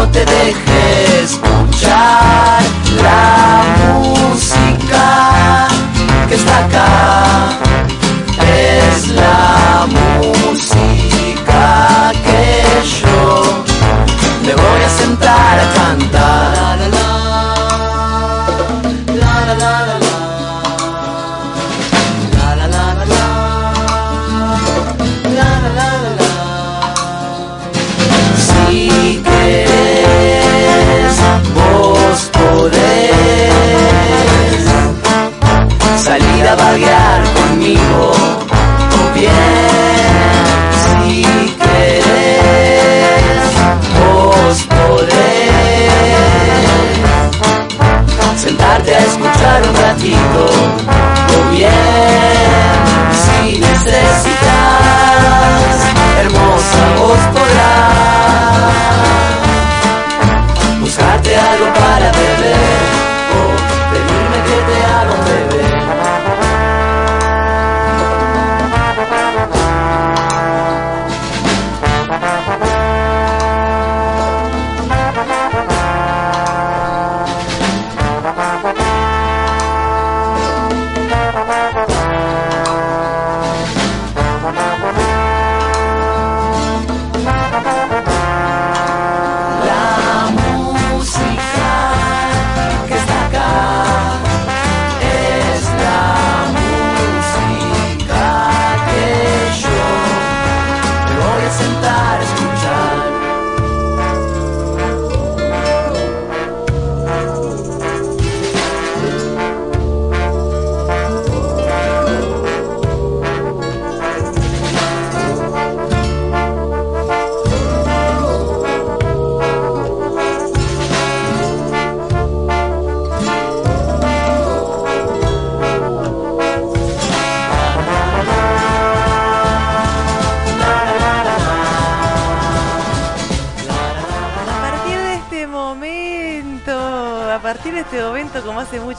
no te deje escuchar la música que está acá. Es la música que yo me voy a sentar a cantar. A vaguear conmigo. O bien si querés vos podés sentarte a escuchar un ratito. O bien si necesitas hermosa vos podrás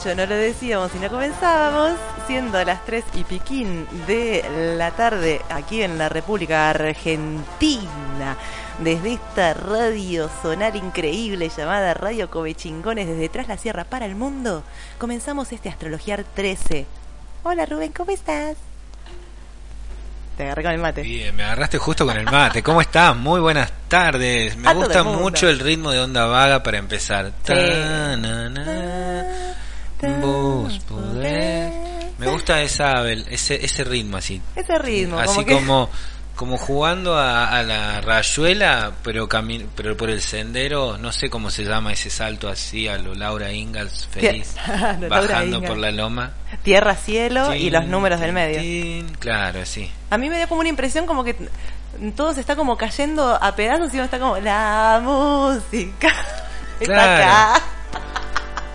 no lo decíamos y no comenzábamos, siendo las 3 y piquín de la tarde aquí en la República Argentina, desde esta radio sonar increíble llamada Radio Covechingones desde Tras la Sierra para el Mundo, comenzamos este Astrologiar 13. Hola Rubén, ¿cómo estás? Te agarré con el mate. Bien, me agarraste justo con el mate. ¿Cómo estás? Muy buenas tardes. Me gusta mucho el ritmo de onda vaga para empezar vos podés. Me gusta esa, ese, ese ritmo así. Ese ritmo, Así como que- como, como jugando a, a la rayuela, pero, cami- pero por el sendero, no sé cómo se llama ese salto así, a lo Laura Ingalls feliz, Laura bajando Ingalls. por la loma. Tierra, cielo y los números del medio. Claro, sí. A mí me dio como una impresión como que todo se está como cayendo a pedazos y uno está como la música está acá.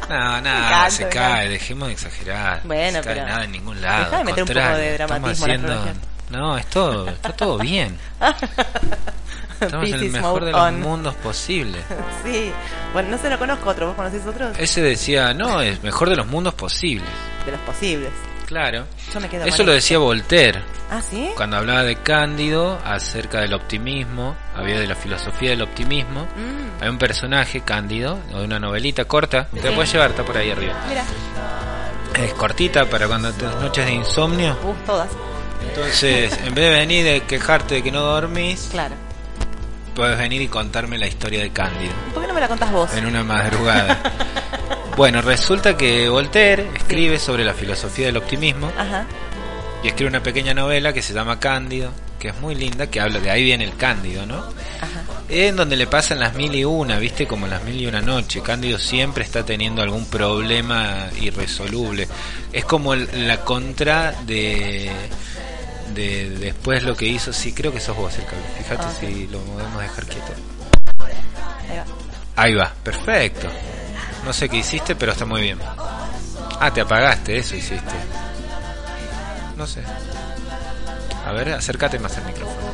No, nada, se cae, dejemos de exagerar. Bueno, no se cae pero nada en ningún lado. dejá de meter un poco de dramatismo en la. No, es todo, está todo bien. Estamos en el mejor de los on. mundos posibles. Sí. Bueno, no se lo conozco otro. ¿Vos conocés otros? Ese decía, no, es mejor de los mundos posibles. De los posibles. Claro. Yo me quedo Eso lo decía Voltaire Ah, ¿sí? cuando hablaba de Cándido acerca del optimismo, había de la filosofía del optimismo. Mm, Hay un personaje, Cándido, de una novelita corta, te la puedes llevar, está por ahí arriba. mira. Es cortita para cuando te noches de insomnio. Uh, todas. Entonces, en vez de venir de quejarte de que no dormís, Claro. Puedes venir y contarme la historia de Cándido ¿Por qué no me la contás vos? en una madrugada. bueno, resulta que Voltaire escribe sobre la filosofía del optimismo Ajá. y escribe una pequeña novela que se llama Cándido, que es muy linda, que habla de ahí viene el Cándido, ¿no? Ajá. En donde le pasan las mil y una, viste, como las mil y una noche. Cándido siempre está teniendo algún problema irresoluble. Es como el- la contra de, de después lo que hizo. Sí, creo que sos vos el cable. Fíjate Ah, si lo podemos dejar quieto. Ahí va. Ahí va, perfecto. No sé qué hiciste, pero está muy bien. Ah, te apagaste, eso hiciste. No sé. A ver, acércate más al micrófono.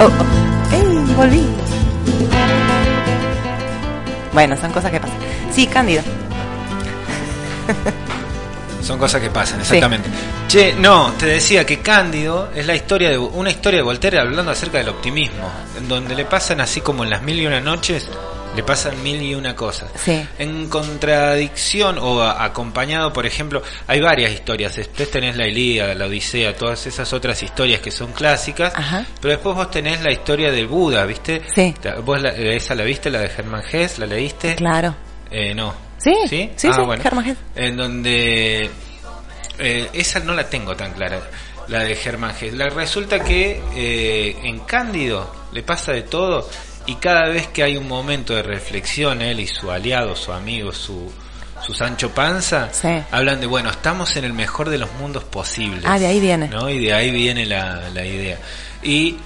Oh, oh. ¡Ey! Volví. Bueno, son cosas que pasan. Sí, Cándido. Son cosas que pasan, exactamente. Che, no, te decía que Cándido es la historia de una historia de Voltaire hablando acerca del optimismo, en donde le pasan así como en las mil y una noches, le pasan mil y una cosas. Sí. En contradicción o a- acompañado, por ejemplo, hay varias historias. Después tenés la Ilíada, la Odisea, todas esas otras historias que son clásicas. Ajá. Pero después vos tenés la historia del Buda, ¿viste? Sí. ¿Vos la- esa la viste, la de Germán Hess? ¿La leíste? Claro. Eh, no. Sí, ¿Sí? sí, Ah, sí, bueno. Germán Hesse. En donde... eh, esa no la tengo tan clara, la de Germán. La, resulta que eh, en Cándido le pasa de todo y cada vez que hay un momento de reflexión, él y su aliado, su amigo, su, su Sancho Panza, Sí. hablan de, bueno, estamos en el mejor de los mundos posibles. Ah, de ahí viene. ¿no? Y de ahí viene la, la idea. Y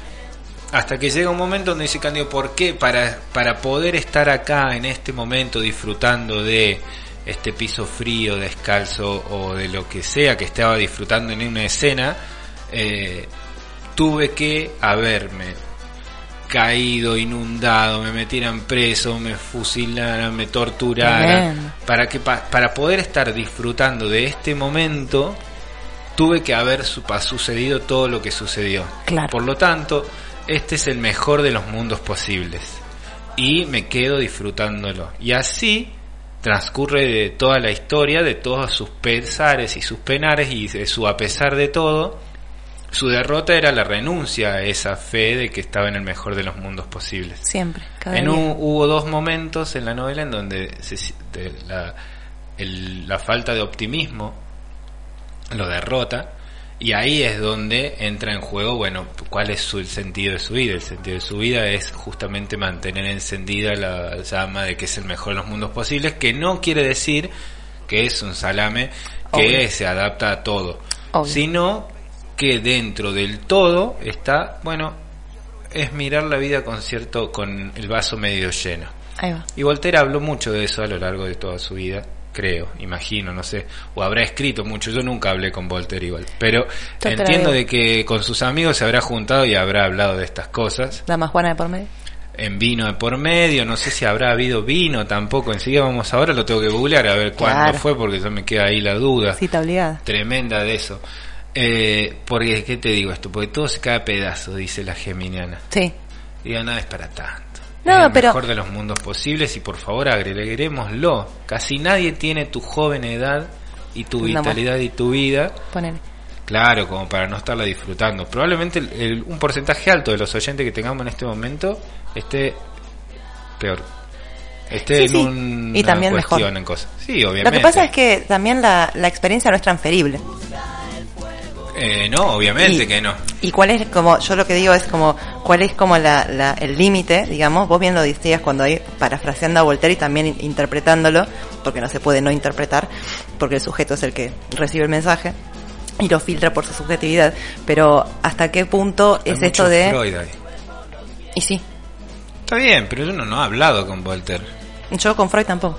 hasta que llega un momento donde dice Cándido, ¿por qué? Para, para poder estar acá en este momento disfrutando de este piso frío, descalzo o de lo que sea que estaba disfrutando en una escena, eh, tuve que haberme caído, inundado, me metieran preso, me fusilaran, me torturaran, para que pa- para poder estar disfrutando de este momento tuve que haber su- sucedido todo lo que sucedió. Claro. Por lo tanto, este es el mejor de los mundos posibles y me quedo disfrutándolo. Y así transcurre de toda la historia, de todos sus pesares y sus penares y de su a pesar de todo. Su derrota era la renuncia a esa fe de que estaba en el mejor de los mundos posibles. Siempre. Cada En un- hubo dos momentos en la novela en donde se de- la, el- la falta de optimismo lo derrota y ahí es donde entra en juego, bueno, cuál es su, el sentido de su vida. El sentido de su vida es justamente mantener encendida la llama de que es el mejor de los mundos posibles, que no quiere decir que es un salame que Obvio. se adapta a todo, Obvio. sino que dentro del todo está, bueno, es mirar la vida con cierto, con el vaso medio lleno. Ahí va. Y Voltaire habló mucho de eso a lo largo de toda su vida, creo, imagino, no sé, o habrá escrito mucho, yo nunca hablé con Voltaire igual, pero entiendo de que con sus amigos se habrá juntado y habrá hablado de estas cosas, La más Juana de por medio. en vino de por medio, no sé si habrá habido vino tampoco, enseguida vamos ahora, lo tengo que googlear a ver cuándo Claro. fue, porque yo me queda ahí la duda obligada. tremenda de eso. Eh, porque, ¿qué te digo esto? Porque todo se cae a pedazos, dice la geminiana. Sí. Diga, nada es para tanto. No, es el pero- mejor de los mundos posibles y por favor agreguémoslo. Casi nadie tiene tu joven edad y tu No, vitalidad y tu vida, Ponele. claro, como para no estarla disfrutando. Probablemente el- el- un porcentaje alto de los oyentes que tengamos en este momento esté peor. Esté Sí, en sí. un, Y una también cuestión mejor. en cosas. Sí, obviamente. Lo que pasa es que también la, la experiencia no es transferible. Eh, no, obviamente Y- que no. Y cuál es como, yo lo que digo es como, cuál es como la, la- el límite, digamos, vos bien lo decías cuando hay parafraseando a Voltaire y también in- interpretándolo, porque no se puede no interpretar, porque el sujeto es el que recibe el mensaje y lo filtra por su subjetividad, pero hasta qué punto Hay es esto de... Freud ahí. Y sí, Está bien, pero yo no, no he hablado con Voltaire. yo con Freud tampoco.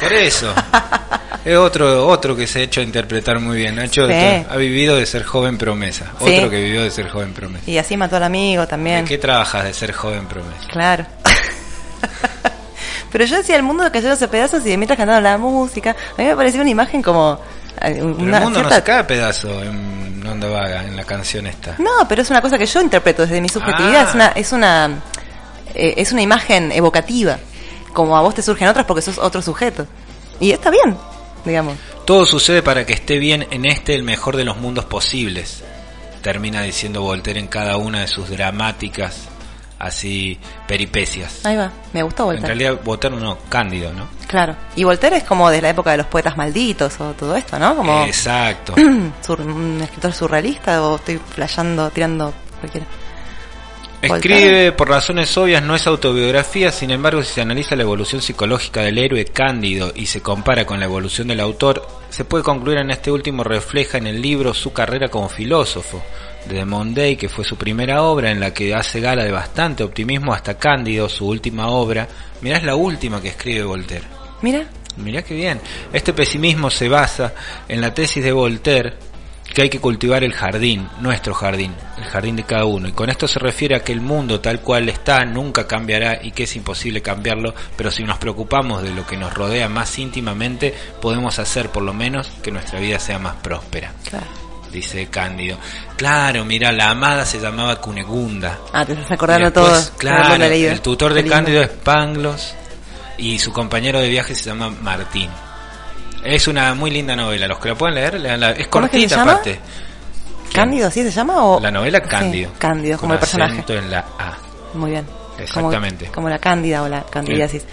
Por eso. es otro otro que se ha hecho interpretar muy bien. Sí. ha vivido de ser joven promesa. Sí. Otro que vivió de ser joven promesa. Y así mató al amigo ¿De también. qué trabajas de ser joven promesa? Claro. Pero yo decía el mundo cayéndose a pedazos y de mientras cantando la música, a mí me parecía una imagen como... eh, Una el mundo no se cae a pedazo en Onda Vaga, en la canción esta. No, pero es una cosa que yo interpreto desde mi subjetividad. Ah. Es una, es una, eh, es una imagen evocativa. Como a vos te surgen otras porque sos otro sujeto. Y está bien, digamos. Todo sucede para que esté bien en este el mejor de los mundos posibles. Termina diciendo Voltaire en cada una de sus dramáticas, así, peripecias. Ahí va. Me gustó En Voltaire. realidad, Voltaire no, Cándido, ¿no? Claro. Y Voltaire es como de la época de los poetas malditos o todo esto, ¿no? Como Exacto. un escritor surrealista o estoy flasheando, tirando cualquiera. Escribe por razones obvias, no es autobiografía, sin embargo si se analiza la evolución psicológica del héroe Cándido y se compara con la evolución del autor, se puede concluir en este último refleja en el libro su carrera como filósofo, de Monday, que fue su primera obra en la que hace gala de bastante optimismo hasta Cándido, su última obra. Mirá, es la última que escribe Voltaire. Mira, Mirá qué bien. Este pesimismo se basa en la tesis de Voltaire que hay que cultivar el jardín, nuestro jardín, el jardín de cada uno. Y con esto se refiere a que el mundo tal cual está nunca cambiará y que es imposible cambiarlo, pero si nos preocupamos de lo que nos rodea más íntimamente, podemos hacer por lo menos que nuestra vida sea más próspera. Claro. Dice Cándido. Claro, mira, la amada se llamaba Cunegunda. Ah, te estás acordando Y después, todo. Claro, el tutor de. Cándido es Panglos y su compañero de viaje se llama Martín. Es una muy linda novela, los que la pueden leer, leanla. es ¿Cómo es que se cortita aparte. ¿Cándido así se llama? O... La novela Sí, Cándido. Cándido, como Con el personaje. en la A. Muy bien. Exactamente. Como, como la cándida o la candidiasis.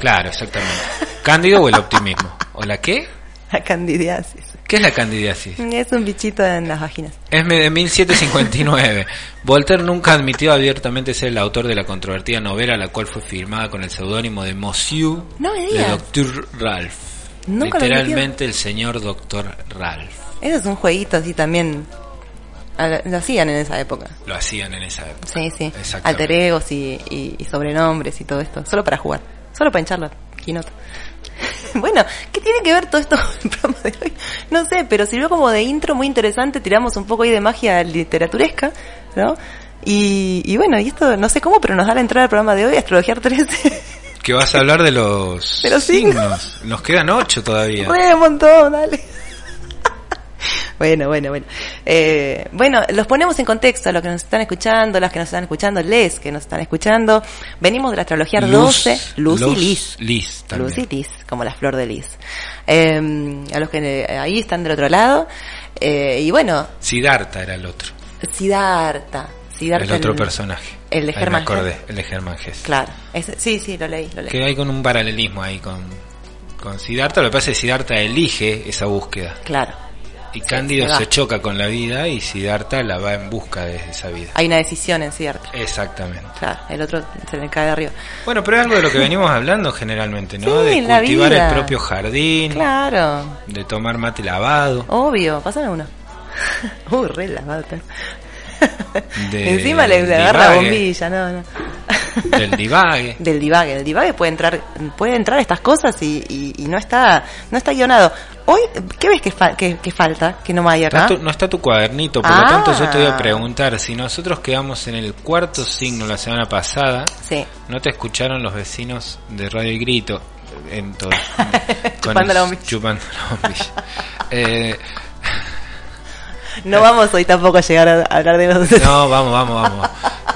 Claro, exactamente. Cándido o el optimismo. ¿O la qué? La candidiasis. ¿Qué es la candidiasis? Es un bichito en las vaginas. Es de 1759. Voltaire nunca admitió abiertamente ser el autor de la controvertida novela, la cual fue firmada con el seudónimo de Monsieur No de. Doctor Ralph. Nunca lo Literalmente el señor Doctor Ralph. Eso es un jueguito así también. Lo hacían en esa época. Lo hacían en esa época. Sí, sí. Exactamente. Alter egos y, y- y sobrenombres y todo esto. Solo para jugar. Solo para hincharlo. Quinoto. bueno, ¿qué tiene que ver todo esto con el programa de hoy? No sé, pero sirvió como de intro muy interesante. Tiramos un poco ahí de magia literaturesca, ¿no? Y, y bueno, y esto no sé cómo, pero nos da la entrada al programa de hoy, Astrología 13. Que vas a hablar de los, De los signos. Nos quedan ocho todavía. Re, un montón, dale. bueno, bueno, bueno. Eh, bueno, los ponemos en contexto a los que nos están escuchando, las que nos están escuchando, les que nos están escuchando. Venimos de la astrología Luz, 12, Luz y Liz. Liz también. Luz y Liz, como la flor de Liz. Eh, a los que eh, ahí están del otro lado. Eh, y bueno, Siddhartha era el otro. Siddhartha. Siddhartha el otro personaje. el de Me acordé, Hesse. el de Hesse. Claro. Sí, sí, lo leí, lo leí. Que hay con un paralelismo ahí con, con Siddhartha. Lo que pasa es que Siddhartha elige esa búsqueda. Claro. Y Cándido se choca con la vida y Siddhartha la va en busca de esa vida. Hay una decisión en Siddhartha. Exactamente. Claro, el otro se le cae de arriba. Bueno, pero es algo de lo que venimos hablando generalmente, ¿no? Sí, de cultivar el propio jardín, Claro. de tomar mate lavado, Obvio, pásame uno. Uy, re lavado. De- Encima le, le agarra bombilla, no, no. del divague. Del divague, el divague puede entrar, puede entrar estas cosas y, y, y no está, no está guionado. Hoy, ¿qué ves que, fa- que, que falta? Que no hay acá. Tu- no está tu cuadernito, por Ah. lo tanto yo te voy a preguntar, si nosotros quedamos en el cuarto signo la semana pasada, Sí. ¿no te escucharon los vecinos de Radio El Grito? En todo, Chupando la bombilla. Chupando la bombilla. Eh, No vamos hoy tampoco a llegar a hablar de los no, vamos, vamos, vamos.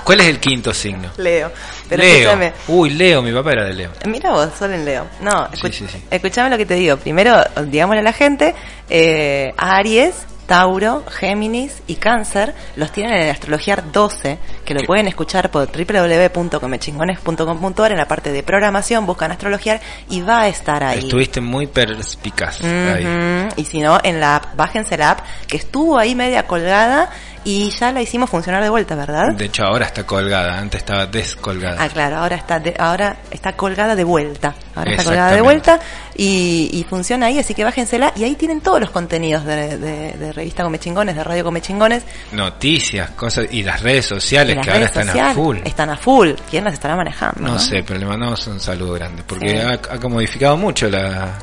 ¿Cuál es el quinto signo? Leo. Pero Leo. escúchame. Uy, Leo, mi papá era de Leo. Mira vos, solo en Leo. No, escuch- sí, sí. escuchame lo que te digo. Primero, digámosle a la gente, eh, Aries, Tauro, Géminis y Cáncer los tienen en Astrología 12, que lo ¿Qué? pueden escuchar por www.comechingones.com.ar en la parte de programación, buscan Astrología y va a estar ahí. Estuviste muy perspicaz ahí. Y si no, en la app, bájense la app, que estuvo ahí media colgada y ya la hicimos funcionar de vuelta, ¿verdad? De hecho, ahora está colgada, antes estaba descolgada. Ah, claro, ahora está de- ahora está colgada de vuelta. Ahora está colgada de vuelta y, y funciona ahí, así que bájensela y ahí tienen todos los contenidos de, de- de revista Come Chingones, de Radio Come Chingones. Noticias, cosas, y las redes sociales las que ahora están a full. Están a full. ¿Quién las estará manejando? No sé, pero le mandamos un saludo grande, porque Sí. ha, ha modificado mucho la,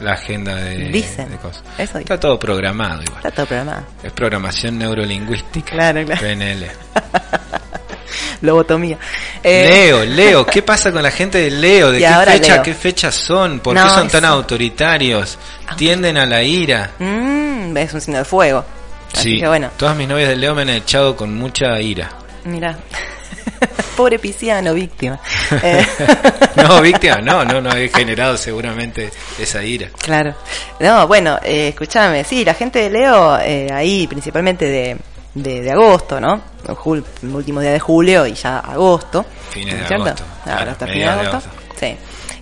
la agenda de, Dicen. de cosas. Eso Está todo programado igual. Está todo programado. Es programación neurolingüística. Claro, claro. PNL. Lobotomía. Eh, Leo, Leo, ¿qué pasa con la gente de Leo? ¿De Y qué fecha, Leo. qué fechas son? ¿Por No, qué son tan eso- autoritarios? ¿Tienden a la ira? mm, es un signo de fuego. Así Sí, que bueno, todas mis novias de Leo me han echado con mucha ira. mira. Pobre Pisciano, víctima. Eh, No, víctima, no, no, no he generado seguramente esa ira. Claro. No, bueno, eh, escúchame, sí, la gente de Leo, eh, ahí principalmente de, de, de agosto, ¿no? Jul- el último día de julio y ya agosto. Fines de agosto, Ah, claro, hasta fines de agosto. Sí.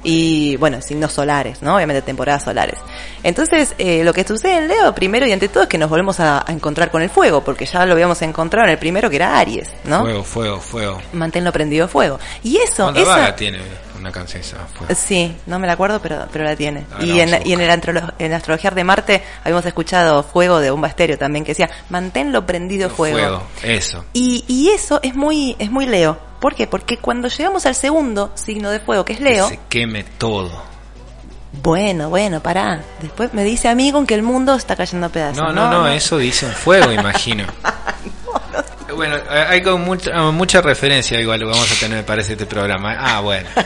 Y bueno, signos solares, ¿no? Obviamente temporadas solares. Entonces, eh, lo que sucede en Leo, primero y ante todo, es que nos volvemos a, a encontrar con el fuego, porque ya lo habíamos encontrado en el primero que era Aries, ¿no? Fuego, fuego, fuego. Manténlo prendido fuego. Y eso, esa- Vaga tiene una canción Fuego. Sí, no me la acuerdo, pero, pero la tiene. Ahora y en, y en el antrolo- en astrología de Marte habíamos escuchado Fuego de Bomba Estéreo también, que decía, manténlo prendido fuego. eso. Y, y eso es muy, es muy Leo. ¿Por qué? Porque cuando llegamos al segundo signo de fuego, que es Leo, Que se queme todo. Bueno, bueno, pará. Después me dice a mí con que el mundo está cayendo a pedazos. No, no, no, eso dice un fuego, imagino. Bueno, eh, hay con mucha, eh, mucha referencia igual vamos a tener para este programa. Ah, bueno.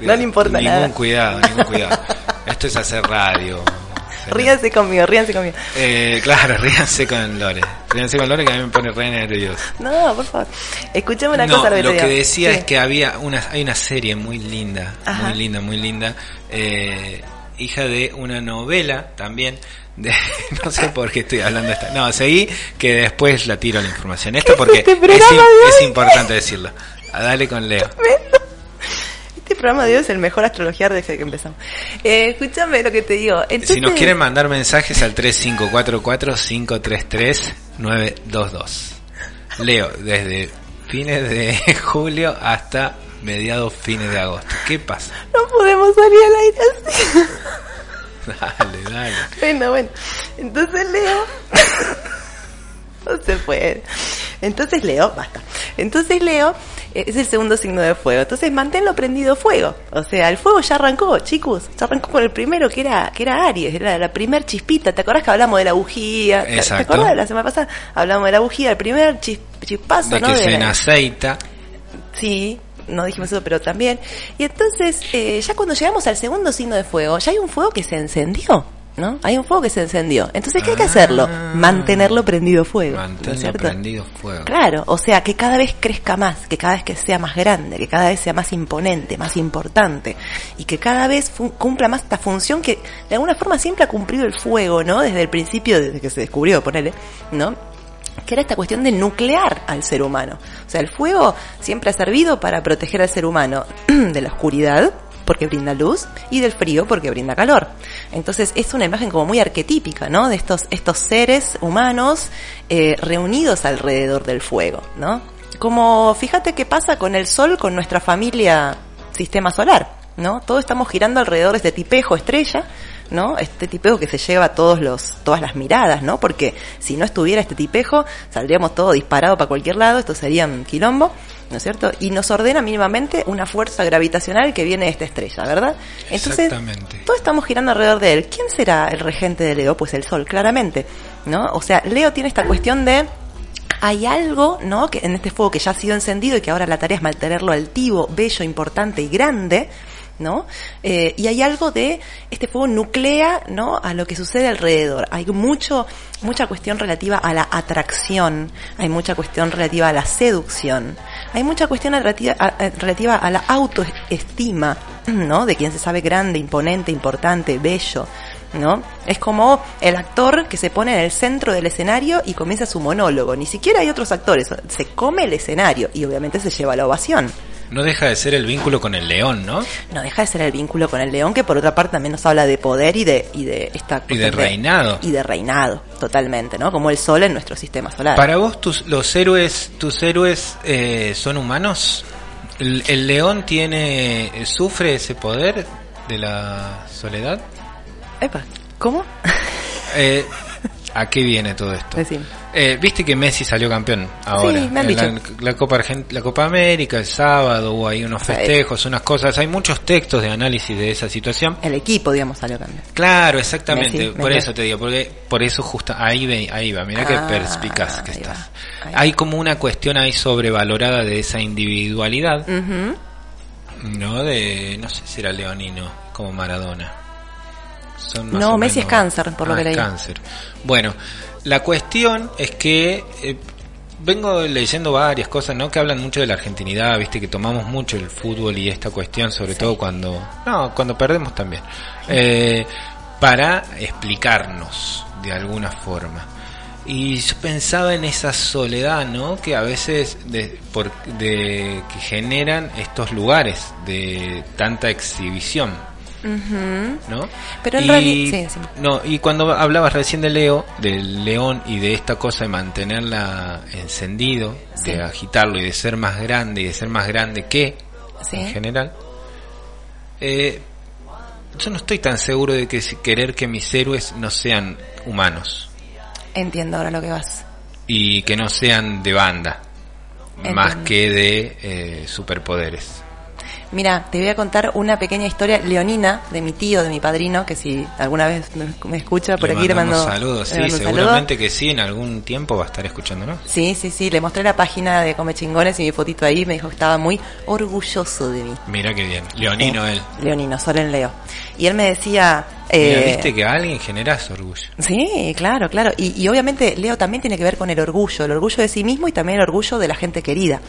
No le importa ningún nada. cuidado, ningún cuidado. Esto es hacer radio. Ríanse conmigo, ríanse conmigo. Eh, claro, ríanse con Lore. Ríanse con Lore que a mí me pone re nervioso. No, por favor. Escuchame una No, cosa, lo te que decía es que había una, hay una serie muy linda, Ajá. muy linda, muy linda, eh, hija de una novela también. De, no sé por qué estoy hablando de esta. No, seguí que después la tiro la información. Esto porque este es, es importante decirlo. A Dale con Leo. Este programa de hoy es el mejor astrología desde que empezamos. Eh, escúchame lo que te digo. Entonces, Si nos quieren mandar mensajes al 3544-533-922. Leo, desde fines de julio hasta mediados fines de agosto. ¿Qué pasa? No podemos salir al aire así. Dale, dale. Bueno, bueno. Entonces Leo. no se puede. Entonces Leo, basta. Entonces Leo es el segundo signo de fuego. Entonces manténlo prendido fuego. O sea, el fuego ya arrancó, chicos. Ya arrancó con el primero que era, que era Aries, era la primer chispita. ¿Te acordás que hablamos de la bujía? ¿Te- ¿Te Exacto. acordás de la semana pasada? Hablamos de la bujía, el primer chis- chispazo, De ¿no? que De se aceita. Sí, no dijimos eso, pero también. Y entonces, eh, ya cuando llegamos al segundo signo de fuego, ya hay un fuego que se encendió, ¿no? Hay un fuego que se encendió. Entonces, ¿qué hay que Ah. hacerlo? Mantenerlo prendido fuego. ¿no es Manténlo cierto? prendido fuego. Claro, o sea, que cada vez crezca más, que cada vez que sea más grande, que cada vez sea más imponente, más importante, y que cada vez cumpla más esta función que de alguna forma siempre ha cumplido el fuego, ¿no? Desde el principio, desde que se descubrió, ponele, ¿no? que era esta cuestión de nuclear al ser humano. O sea, el fuego siempre ha servido para proteger al ser humano de la oscuridad, porque brinda luz, y del frío, porque brinda calor. Entonces es una imagen como muy arquetípica, ¿no? De estos, estos seres humanos eh, reunidos alrededor del fuego, ¿no? Como fíjate qué pasa con el Sol, con nuestra familia sistema solar, ¿no? Todos estamos girando alrededor de este tipejo estrella, ¿no? Este tipejo que se lleva todos los, todas las miradas, ¿no? Porque si no estuviera este tipejo, saldríamos todo disparado para cualquier lado, esto sería un quilombo, ¿no es cierto? Y nos ordena mínimamente una fuerza gravitacional que viene de esta estrella, ¿verdad? Entonces, Exactamente. todos estamos girando alrededor de él. ¿Quién será el regente de Leo? Pues el Sol, claramente, ¿no? O sea, Leo tiene esta cuestión de hay algo, ¿no? Que en este fuego que ya ha sido encendido y que ahora la tarea es mantenerlo altivo, bello, importante y grande, ¿no? Eh, y hay algo de este fuego nuclea, ¿no? A lo que sucede alrededor. Hay mucho, mucha cuestión relativa a la atracción, hay mucha cuestión relativa a la seducción, hay mucha cuestión relativa a- relativa a la autoestima, ¿no? De quien se sabe grande, imponente, importante, bello, ¿no? Es como el actor que se pone en el centro del escenario y comienza su monólogo. Ni siquiera hay otros actores. Se come el escenario y obviamente se lleva la ovación. No deja de ser el vínculo con el león, ¿no? No deja de ser el vínculo con el león, que por otra parte también nos habla de poder y de, y de esta Y de reinado. Y de reinado, totalmente, ¿no? Como el sol en nuestro sistema solar. Para vos, tus, los héroes, tus héroes eh, son humanos. El, el león tiene, sufre ese poder de la soledad. Epa, ¿cómo? Eh, ¿A qué viene todo esto? Decime. Eh, Viste que Messi salió campeón ahora. Sí, me han la, Copa Argent- la Copa América el sábado hubo ahí unos festejos, unas cosas. Hay muchos textos de análisis de esa situación. El equipo, digamos, salió también. Claro, exactamente. Messi, por Messi. eso te digo, porque por eso justo ahí ve- ahí va. Mira qué Ah, perspicaz que estás. va, Hay como una cuestión ahí sobrevalorada de esa individualidad, no de no sé si era leonino como Maradona. Son más No, Messi es cáncer, por lo Ah, que leí. cáncer. Bueno, la cuestión es que eh, vengo leyendo varias cosas, ¿no? Que hablan mucho de la argentinidad, viste que tomamos mucho el fútbol y esta cuestión, sobre todo cuando, no, cuando perdemos también, eh, para explicarnos de alguna forma. Y yo pensaba en esa soledad, ¿no? Que a veces de, por, de, que generan estos lugares de tanta exhibición. ¿No? Pero en Y- realidad- sí, sí. No, y cuando hablabas recién de Leo, del león y de esta cosa de mantenerla encendido, Sí. de agitarlo y de ser más grande y de ser más grande que en general, eh, yo no estoy tan seguro de que querer que mis héroes no sean humanos Entiendo ahora lo que vas. y que no sean de banda, más que de eh, superpoderes. Mira, te voy a contar una pequeña historia leonina de mi tío, de mi padrino, que si alguna vez me- escucha por Le aquí le mando saludos, sí, saludo. seguramente que sí, en algún tiempo va a estar escuchándonos. Sí, sí, sí, le mostré la página de Come Chingones y mi fotito ahí, me dijo que estaba muy orgulloso de mí. Mira qué bien, Leonino él. Leonino, solo en Leo. Y él me decía... Mira, eh, viste que a alguien generás orgullo. Sí, claro, claro. Y, y obviamente Leo también tiene que ver con el orgullo, el orgullo de sí mismo y también el orgullo de la gente querida,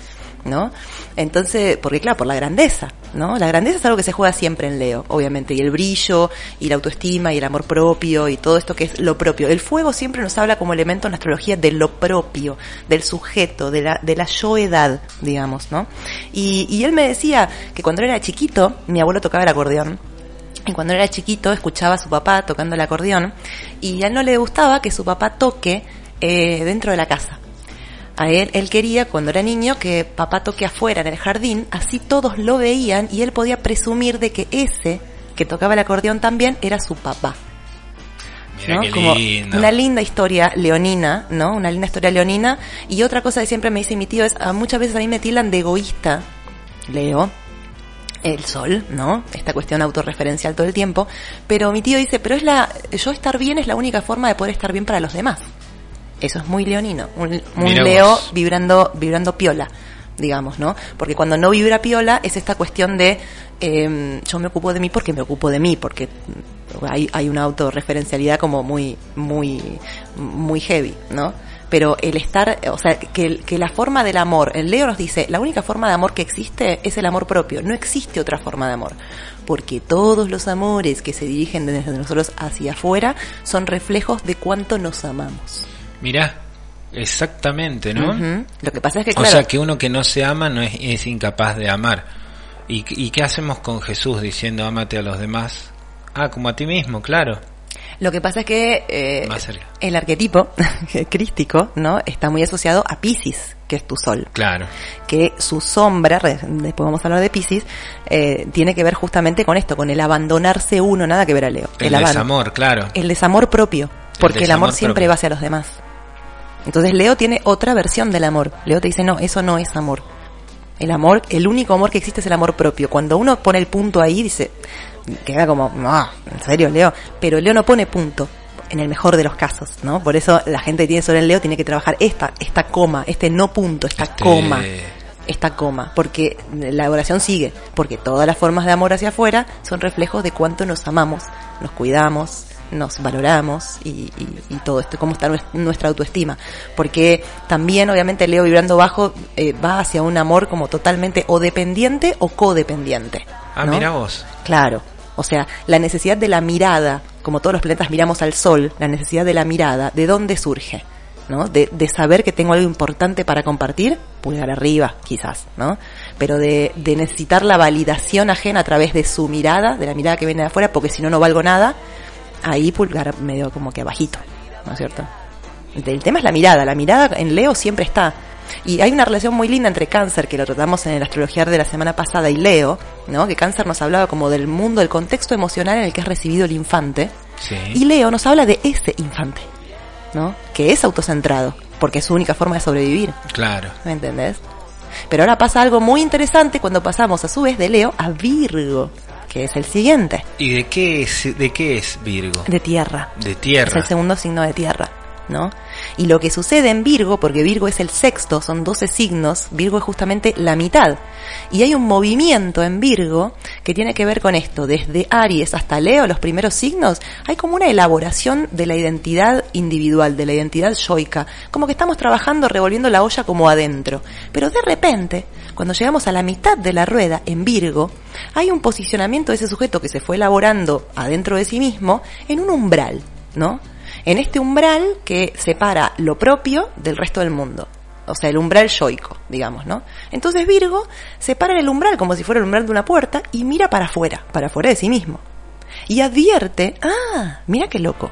¿no? Entonces, porque claro, por la grandeza, ¿no? La grandeza es algo que se juega siempre en Leo, obviamente, y el brillo, y la autoestima, y el amor propio, y todo esto que es lo propio. El fuego siempre nos habla como elemento en la astrología de lo propio, del sujeto, de la, de la yoedad, digamos, ¿no? Y, y él me decía que cuando era chiquito, mi abuelo tocaba el acordeón, y cuando era chiquito escuchaba a su papá tocando el acordeón y a él no le gustaba que su papá toque eh, dentro de la casa. A él, él quería, cuando era niño, que papá toque afuera en el jardín, así todos lo veían y él podía presumir de que ese que tocaba el acordeón también era su papá. ¿no? Como una linda historia leonina, ¿no? Una linda historia leonina. Y otra cosa que siempre me dice mi tío es, ah, muchas veces a mí me tildan de egoísta, Leo, el sol, ¿no? Esta cuestión autorreferencial todo el tiempo. Pero mi tío dice, pero es la, yo estar bien es la única forma de poder estar bien para los demás. Eso es muy leonino, un, Leo vibrando, vibrando piola, digamos, ¿no? Porque cuando no vibra piola es esta cuestión de eh, yo me ocupo de mí porque me ocupo de mí, porque hay, hay una autorreferencialidad como muy, muy, muy heavy, ¿no? Pero el estar, o sea, que, que la forma del amor, el Leo nos dice, la única forma de amor que existe es el amor propio, no existe otra forma de amor. Porque todos los amores que se dirigen desde nosotros hacia afuera son reflejos de cuánto nos amamos. Mirá, exactamente, ¿no? Lo que pasa es que, O sea, que uno que no se ama no es, es incapaz de amar. ¿Y, ¿Y qué hacemos con Jesús diciendo amate a los demás? Ah, como a ti mismo, claro. Lo que pasa es que eh, el arquetipo crístico, ¿no? Está muy asociado a Pisces, que es tu sol. Claro. Que su sombra, después vamos a hablar de Pisces, eh, tiene que ver justamente con esto, con el abandonarse uno, nada que ver a Leo. El, desamor, claro. El desamor propio, porque el, amor siempre propio. va hacia los demás. Entonces Leo tiene otra versión del amor. Leo te dice, no, eso no es amor. El amor, el único amor que existe es el amor propio. Cuando uno pone el punto ahí, dice, queda como, ah, ¿en serio, Leo? Pero Leo no pone punto, en el mejor de los casos, ¿no? Por eso la gente que tiene sobre el Leo tiene que trabajar esta, esta coma, este no punto, esta Este- coma, esta coma, porque la oración sigue, porque todas las formas de amor hacia afuera son reflejos de cuánto nos amamos, nos cuidamos, nos valoramos y, y- y todo esto, cómo está nues- nuestra autoestima. Porque también, obviamente, Leo vibrando bajo eh, va hacia un amor como totalmente o dependiente o codependiente. Ah, ¿no? mira vos. Claro. O sea, la necesidad de la mirada, como todos los planetas miramos al sol, la necesidad de la mirada, ¿de dónde surge? ¿No? De, de saber que tengo algo importante para compartir, pulgar arriba, quizás, ¿no? Pero de, de necesitar la validación ajena a través de su mirada, de la mirada que viene de afuera, porque si no, no valgo nada, ahí pulgar medio como que abajito, ¿no es cierto? El tema es la mirada, la mirada en Leo siempre está. Y hay una relación muy linda entre cáncer, que lo tratamos en el astrología de la semana pasada, y Leo, ¿no? Que cáncer nos hablaba como del mundo, del contexto emocional en el que es recibido el infante. Sí. Y Leo nos habla de ese infante, ¿no? Que es autocentrado, porque es su única forma de sobrevivir, Claro. ¿me entendés? Pero ahora pasa algo muy interesante cuando pasamos a su vez de Leo a Virgo, que es el siguiente, ¿Y de qué es, de qué es Virgo? de tierra. De Es tierra. el segundo signo de tierra, ¿no? Y lo que sucede en Virgo, porque Virgo es el sexto, son 12 signos, Virgo es justamente la mitad. Y hay un movimiento en Virgo que tiene que ver con esto, desde Aries hasta Leo, los primeros signos, hay como una elaboración de la identidad individual, de la identidad yoica, como que estamos trabajando revolviendo la olla como adentro. Pero de repente, cuando llegamos a la mitad de la rueda en Virgo, hay un posicionamiento de ese sujeto que se fue elaborando adentro de sí mismo en un umbral, ¿no? En este umbral que separa lo propio del resto del mundo. O sea, el umbral yoico, digamos, ¿no? Entonces Virgo separa el umbral como si fuera el umbral de una puerta y mira para afuera, para afuera de sí mismo. Y advierte, ah, mira qué loco,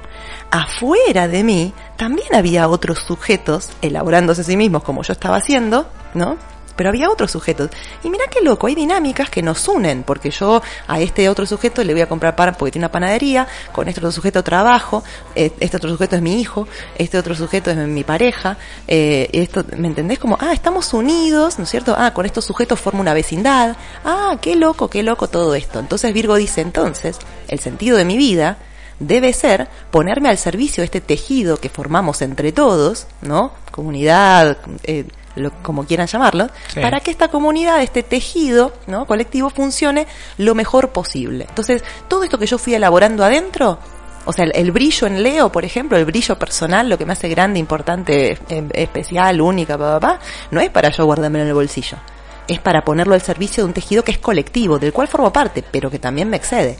afuera de mí también había otros sujetos elaborándose a sí mismos como yo estaba haciendo, ¿no? Pero había otros sujetos. Y mira qué loco, hay dinámicas que nos unen, porque yo a este otro sujeto le voy a comprar pan porque tiene una panadería, con este otro sujeto trabajo, eh, este otro sujeto es mi hijo, este otro sujeto es mi pareja, eh, esto, ¿me entendés? Como, ah, estamos unidos, ¿no es cierto? Ah, con estos sujetos formo una vecindad, ah, qué loco, qué loco todo esto. Entonces Virgo dice, entonces, el sentido de mi vida debe ser ponerme al servicio de este tejido que formamos entre todos, ¿no? Comunidad, eh, como quieran llamarlo, para que esta comunidad, este tejido ¿no? colectivo funcione lo mejor posible. Entonces, todo esto que yo fui elaborando adentro, o sea, el, brillo en Leo, por ejemplo, el brillo personal, lo que me hace grande, importante, em, especial, única, papá, no es para yo guardármelo en el bolsillo. Es para ponerlo al servicio de un tejido que es colectivo, del cual formo parte, pero que también me excede.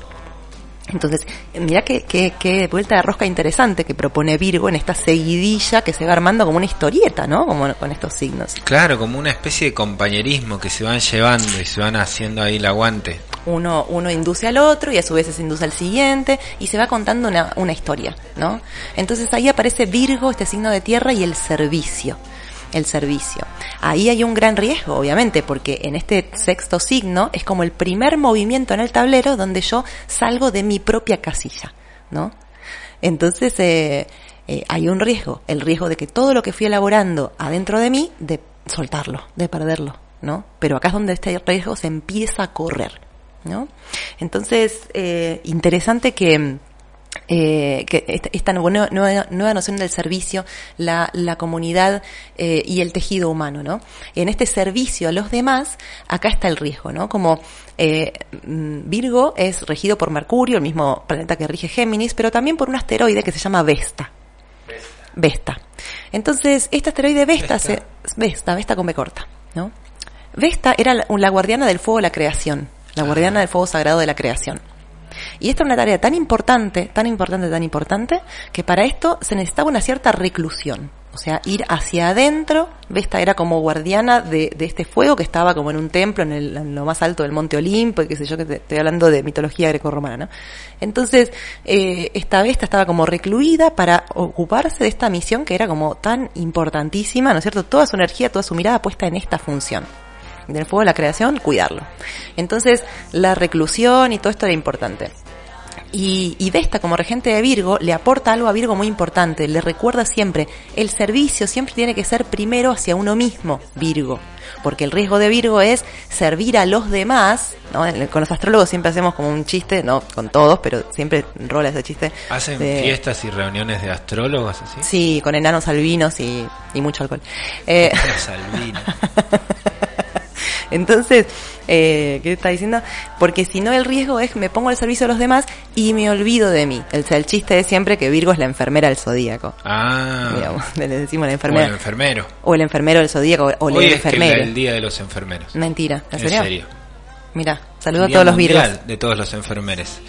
Entonces, mira qué, qué, vuelta de rosca interesante que propone Virgo en esta seguidilla que se va armando como una historieta, ¿no? Como con estos signos. Claro, como una especie de compañerismo que se van llevando y se van haciendo ahí el aguante. Uno, uno induce al otro y a su vez se induce al siguiente y se va contando una, una historia, ¿no? Entonces ahí aparece Virgo, este signo de tierra y el servicio el servicio. Ahí hay un gran riesgo, obviamente, porque en este sexto signo es como el primer movimiento en el tablero donde yo salgo de mi propia casilla, ¿no? Entonces eh, eh, hay un riesgo, el riesgo de que todo lo que fui elaborando adentro de mí, de soltarlo, de perderlo, ¿no? Pero acá es donde este riesgo se empieza a correr, ¿no? Entonces, eh, interesante que eh, que esta, nueva, nueva, noción del servicio, la, la comunidad eh, y el tejido humano, ¿no? En este servicio a los demás, acá está el riesgo, ¿no? Como eh, mm, Virgo es regido por Mercurio, el mismo planeta que rige Géminis, pero también por un asteroide que se llama Vesta. Vesta. Entonces, este asteroide Vesta, Vesta. Se, Vesta, Vesta con B corta, ¿no? Vesta era la guardiana del fuego de la creación, la guardiana del fuego sagrado de la creación. Y esta es una tarea tan importante, tan importante, tan importante, que para esto se necesitaba una cierta reclusión. O sea, ir hacia adentro, Vesta era como guardiana de, este fuego que estaba como en un templo en, el, lo más alto del monte Olimpo y qué sé yo, que te, estoy hablando de mitología grecorromana, ¿no? Entonces, eh, esta Vesta estaba como recluida para ocuparse de esta misión que era como tan importantísima, ¿no es cierto? Toda su energía, toda su mirada puesta en esta función del fuego de la creación, cuidarlo. Entonces, la reclusión y todo esto era importante. Y, y Vesta, como regente de Virgo, le aporta algo a Virgo muy importante. Le recuerda siempre, el servicio siempre tiene que ser primero hacia uno mismo, Virgo. Porque el riesgo de Virgo es servir a los demás. ¿no? Con los astrólogos siempre hacemos como un chiste, no con todos, pero siempre rola ese chiste. ¿Hacen fiestas y reuniones de astrólogos así? Sí, con enanos albinos y, y mucho alcohol. Eh... albinos. Entonces, eh, ¿qué está diciendo? Porque si no el riesgo es me pongo al servicio de los demás y me olvido de mí. El, el chiste es siempre que Virgo es la enfermera del zodíaco. Ah. Digamos, le decimos la enfermera. O el enfermero. O el enfermero del zodíaco o el enfermero. Es el día de los enfermeros. Mentira, ¿en serio? En serio. Mira, saludo a todos los Virgos. de todos los enfermeros.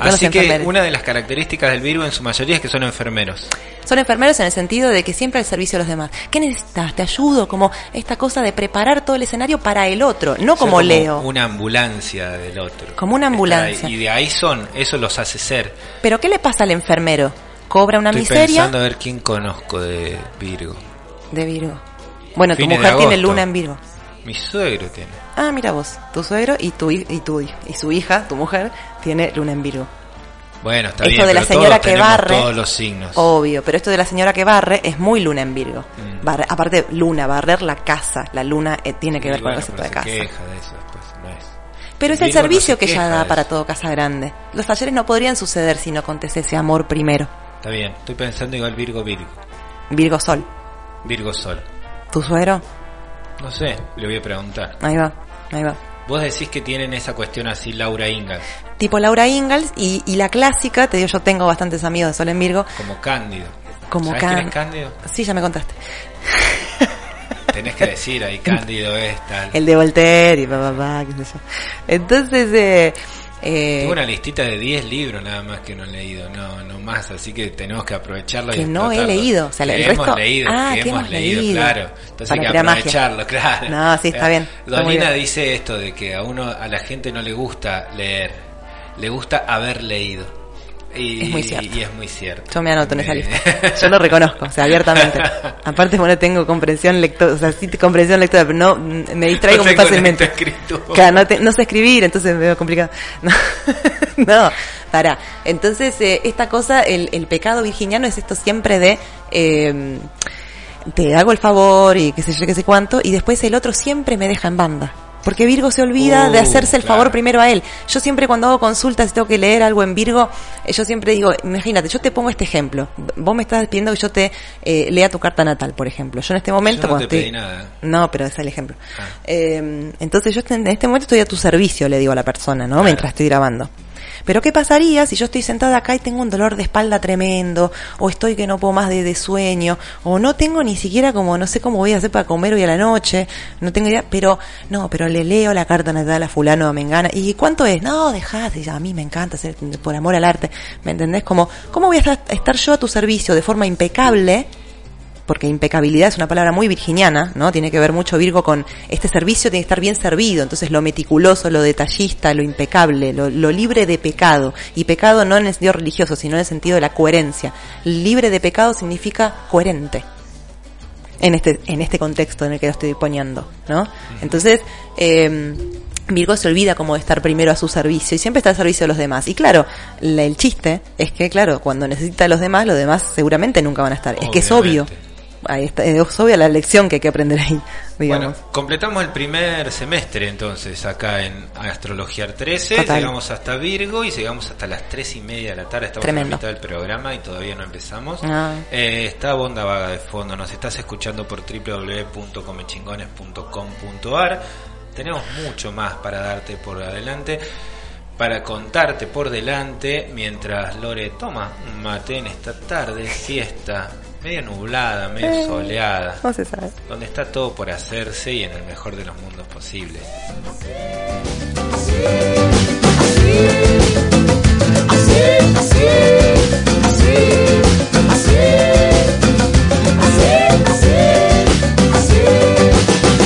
Así que una de las características del Virgo en su mayoría es que son enfermeros. Son enfermeros en el sentido de que siempre al servicio de los demás. ¿Qué necesitas? Te ayudo, como esta cosa de preparar todo el escenario para el otro, no como, Leo. Una ambulancia del otro. Como una ambulancia. Y de ahí son, eso los hace ser. Pero ¿qué le pasa al enfermero? Cobra una Estoy miseria. pensando a ver quién conozco de Virgo. De Virgo. Bueno, tu mujer tiene luna en Virgo. Mi suegro tiene. Ah, mira vos, tu suegro y tu, y tu y su hija, tu mujer, tiene luna en Virgo. Bueno, está esto bien. de la señora que barre. Todos los signos. Obvio, pero esto de la señora que barre es muy luna en Virgo. Mm. aparte, luna, barrer la casa. La luna eh, tiene que ver con el concepto de casa. Pero es el servicio que ella da para todo Casa Grande. Los talleres no podrían suceder si no contese ese amor primero. Está bien, estoy pensando igual Virgo Virgo. Virgo Sol. Virgo Sol. ¿Tu suegro? No sé, le voy a preguntar. Ahí va, ahí va. Vos decís que tienen esa cuestión así Laura Ingalls. Tipo Laura Ingalls y, y la clásica, te digo, yo tengo bastantes amigos de Sol en Virgo. Como Cándido. Como ¿Sabés quién es Cándido? Sí, ya me contaste. Tenés que decir ahí, Cándido es tal. El de Voltaire y papá, qué sé yo. Entonces, eh, eh, Tengo una listita de 10 libros nada más que no he leído, no, no más, así que tenemos que aprovecharlo. Que no he leído, o sea, el resto... hemos leído, ah, que, hemos, leído, leído, claro. Entonces hay que aprovecharlo, magia. claro. No, sí, está bien. Dolina dice esto de que a uno, a la gente no le gusta leer, le gusta haber leído. Y, Es muy cierto. y es muy cierto. Yo me anoto en esa Eh, lista. Yo lo reconozco, o sea, abiertamente. Aparte, bueno, tengo comprensión lectora, o sea, sí comprensión lectora, pero no, me distraigo no muy fácilmente. Claro, no, te- no sé escribir, entonces me veo complicado. No, no para. Entonces, eh, esta cosa, el, el pecado virginiano es esto siempre de... eh, te hago el favor y qué sé yo, qué sé cuánto, y después el otro siempre me deja en banda. Porque Virgo se olvida de Uh, hacerse el claro. favor primero a él. Yo siempre cuando hago consultas y tengo que leer algo en Virgo, eh, yo siempre digo, imagínate, yo te pongo este ejemplo. Vos me estás pidiendo que yo te eh, lea tu carta natal, por ejemplo. Yo en este momento... Yo no cuando te estoy- pedí nada. No, pero es el ejemplo. Ah. Eh, entonces yo en este momento estoy a tu servicio, le digo a la persona, ¿no? Claro. Mientras estoy grabando. Pero ¿qué pasaría si yo estoy sentada acá y tengo un dolor de espalda tremendo, o estoy que no puedo más de, de sueño, o no tengo ni siquiera como, no sé cómo voy a hacer para comer hoy a la noche, no tengo idea, pero, no, pero le leo la carta natal a fulano o mengana, ¿y cuánto es? No, dejate, a mí me encanta hacer por amor al arte, ¿me entendés? Como, ¿cómo voy a estar yo a tu servicio de forma impecable? Porque impecabilidad es una palabra muy virginiana, ¿no? Tiene que ver mucho Virgo con este servicio tiene que estar bien servido, entonces lo meticuloso, lo detallista, lo impecable, lo, lo libre de pecado. Y pecado no en el sentido religioso, sino en el sentido de la coherencia. Libre de pecado significa coherente. En este, en este contexto en el que lo estoy poniendo, ¿no? Entonces, eh, Virgo se olvida como de estar primero a su servicio y siempre está al servicio de los demás. Y claro, la- el chiste es que, claro, cuando necesita a los demás, los demás seguramente nunca van a estar. Es que es obvio. Ahí está, es obvia la lección que hay que aprender ahí, digamos. Bueno, completamos el primer semestre entonces acá en Astrología 13, Total. llegamos hasta Virgo y llegamos hasta las tres y media de la tarde, estamos Tremendo. en la mitad del programa y todavía no empezamos. Ah. Eh, está Bonda Vaga de fondo, nos estás escuchando por www.comechingones.com.ar, tenemos mucho más para darte por adelante. Para contarte por delante, mientras Lore toma un mate en esta tarde, fiesta, medio nublada, medio Eh. soleada No se sabe. donde está todo por hacerse y en el mejor de los mundos posibles.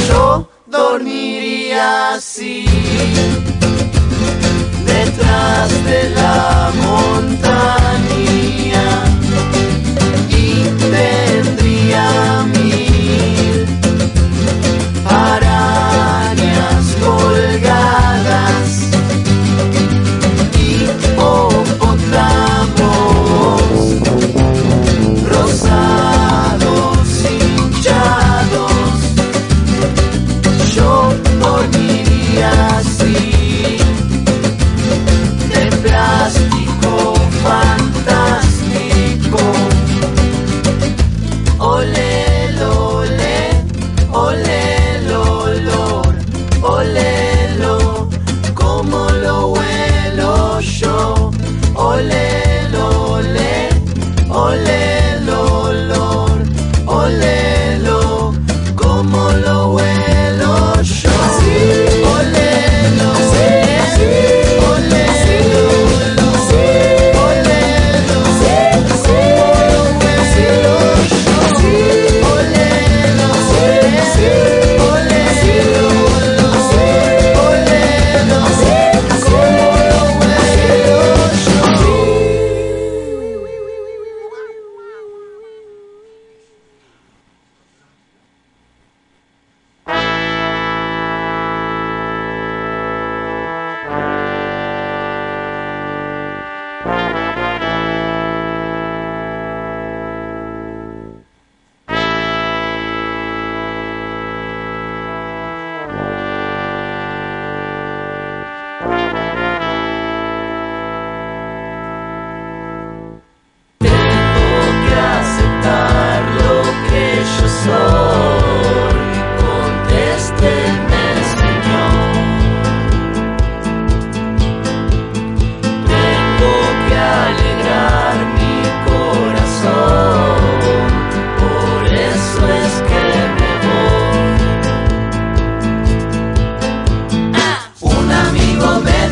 Yo dormiría así detrás de la montaña tendría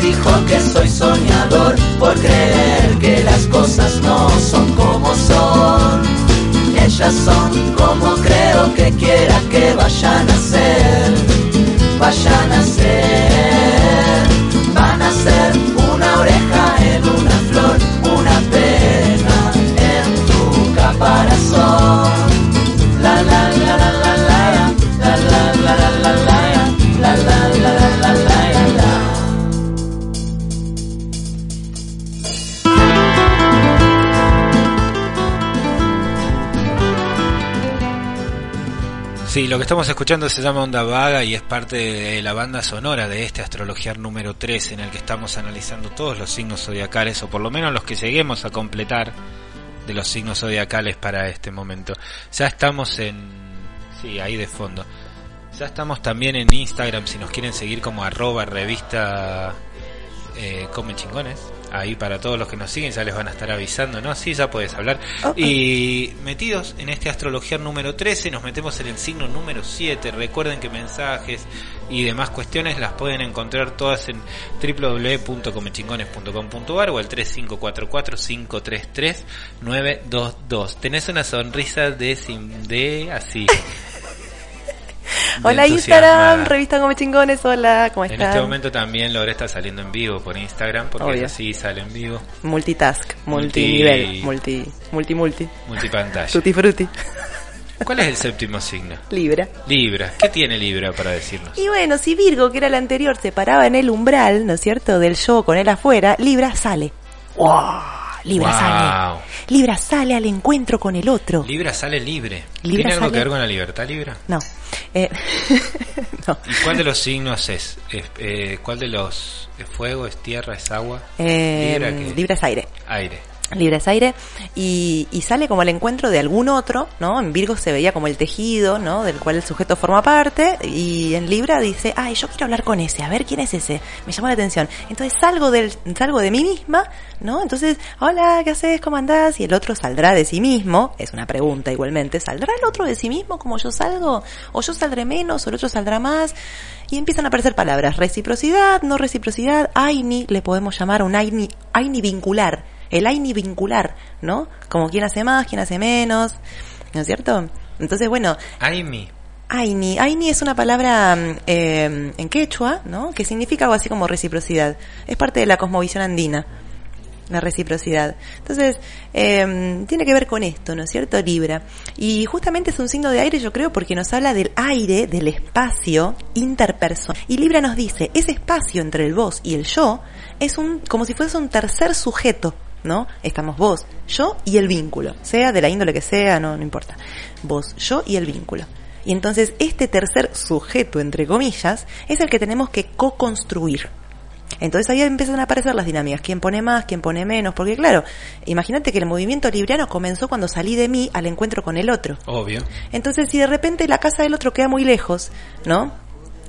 dijo que soy soñador por creer. Estamos escuchando se llama Onda Vaga y es parte de la banda sonora de este Astrologiar número 3 en el que estamos analizando todos los signos zodiacales o por lo menos los que lleguemos a completar de los signos zodiacales para este momento. Ya estamos en... Sí, ahí de fondo. Ya estamos también en Instagram si nos quieren seguir como arroba revista eh, Come Chingones. Ahí para todos los que nos siguen ya les van a estar avisando, ¿no? Sí, ya puedes hablar. Y metidos en este astrología número 13, nos metemos en el signo número 7. Recuerden que mensajes y demás cuestiones las pueden encontrar todas en www.comechingones.com.ar o el 3544-533-922. Tenés una sonrisa de así. Hola. Instagram, revista Come Chingones, hola, ¿cómo En están? este momento también Lore está saliendo en vivo por Instagram, porque Obvio. así sale en vivo. Multitask, multinivel, multi, multi, multi, Multipantalla. tutti frutti, ¿Cuál es el séptimo signo? Libra. Libra. ¿Qué tiene Libra para decirnos? Y bueno, si Virgo, que era el anterior, se paraba en el umbral, ¿no es cierto?, del yo con él afuera, Libra sale. ¡Wow! Libra Wow. sale. Libra sale al encuentro con el otro. Libra sale libre. Libra ¿Tiene algo sale- que ver con la libertad Libra? No. Eh, no. ¿Y cuál de los signos es? Es, eh, ¿Cuál de los es fuego, es tierra, es agua? Eh, Libra. Libra es aire. Aire. Libra es aire y, y sale como al encuentro de algún otro, ¿no? En Virgo se veía como el tejido, ¿no? Del cual el sujeto forma parte y en Libra dice, ay, yo quiero hablar con ese, a ver quién es ese, me llamó la atención. Entonces salgo del, salgo de mí misma, ¿no? Entonces, hola, ¿qué haces? ¿Cómo andás? Y el otro saldrá de sí mismo, es una pregunta igualmente, ¿saldrá el otro de sí mismo como yo salgo? ¿O yo saldré menos o el otro saldrá más? Y empiezan a aparecer palabras, reciprocidad, no reciprocidad, AINI, le podemos llamar un AINI, AINI vincular, el AINI vincular, ¿no? Como quién hace más, quién hace menos, ¿no es cierto? Entonces, bueno, Aimi. AINI, AINI es una palabra mm, eh, en quechua, ¿no? Que significa algo así como reciprocidad. Es parte de la cosmovisión andina, la reciprocidad. Entonces, eh, tiene que ver con esto, ¿no es cierto? Libra. Y justamente es un signo de aire, yo creo, porque nos habla del aire, del espacio interpersonal. Y Libra nos dice, ese espacio entre el vos y el yo es un, como si fuese un tercer sujeto, ¿no? Estamos vos, yo y el vínculo, sea de la índole que sea, no, no importa. Vos, yo y el vínculo. Y entonces este tercer sujeto, entre comillas, es el que tenemos que co-construir. Entonces ahí empiezan a aparecer las dinámicas, quién pone más, quién pone menos, porque claro, imagínate que el movimiento libriano comenzó cuando salí de mí al encuentro con el otro. Obvio. Entonces, si de repente la casa del otro queda muy lejos, ¿no?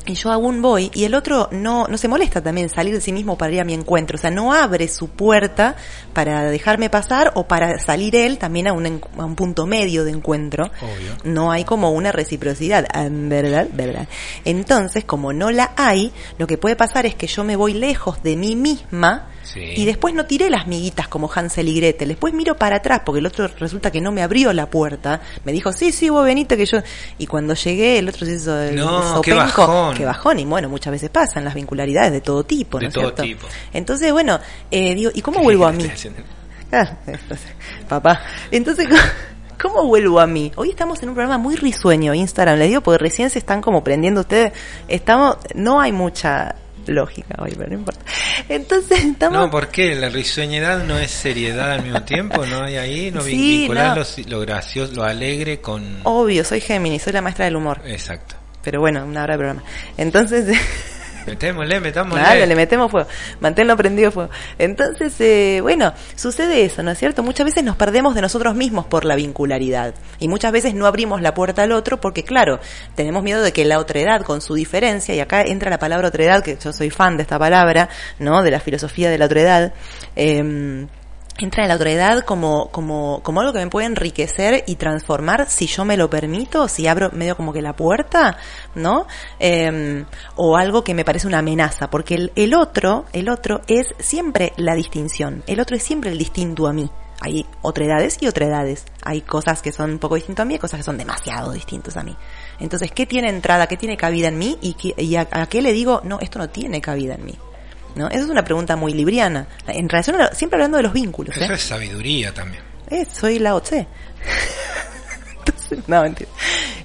Y yo aún voy, y el otro no, no se molesta también salir de sí mismo para ir a mi encuentro. O sea, no abre su puerta para dejarme pasar o para salir él también a un, a un punto medio de encuentro. Obvio. No hay como una reciprocidad, en verdad, verdad. Entonces, como no la hay, lo que puede pasar es que yo me voy lejos de mí misma Sí. y después no tiré las miguitas como Hansel y Gretel. Después miro para atrás porque el otro resulta que no me abrió la puerta. Me dijo, sí, sí, vos venite que yo... Y cuando llegué, el otro se hizo el No, qué sopenco. bajón. Qué bajón. Y bueno, muchas veces pasan las vincularidades de todo tipo, ¿no De todo cierto? tipo. Entonces, bueno, eh, digo, ¿y cómo vuelvo a mí? Ah, entonces, papá. Entonces, ¿cómo vuelvo a mí? Hoy estamos en un programa muy risueño, Instagram, les digo, porque recién se están como prendiendo ustedes. Estamos, no hay mucha lógica hoy, pero no importa. Entonces, estamos... No, ¿por qué? La risueñedad no es seriedad al mismo tiempo, ¿no hay ahí? ¿No Sí, vincular no. Lo, lo gracioso, lo alegre con... Obvio, soy Géminis, soy la maestra del humor. Exacto. Pero bueno, una hora de programa. Entonces, Metémosle. Dale, le metemos fuego. Manténlo prendido fuego. Entonces, eh, bueno, sucede eso, ¿no es cierto? Muchas veces nos perdemos de nosotros mismos por la vincularidad. Y muchas veces no abrimos la puerta al otro porque, claro, tenemos miedo de que la otredad, con su diferencia, y acá entra la palabra otredad, que yo soy fan de esta palabra, ¿no? De la filosofía de la otredad. Eh, entra en la otredad como, como, como algo que me puede enriquecer y transformar si yo me lo permito, si abro medio como que la puerta, ¿no? Eh, o algo que me parece una amenaza, porque el, el otro, el otro es siempre la distinción, el otro es siempre el distinto a mí. Hay otredades y otredades. Hay cosas que son un poco distintas a mí y cosas que son demasiado distintas a mí. Entonces, ¿qué tiene entrada, qué tiene cabida en mí y, qué- a, a qué le digo, no, esto no tiene cabida en mí? ¿No? Esa es una pregunta muy libriana. En relación a lo- siempre hablando de los vínculos. ¿eh? Eso es sabiduría también. Eh, soy la Tse. Entonces, no, mentira.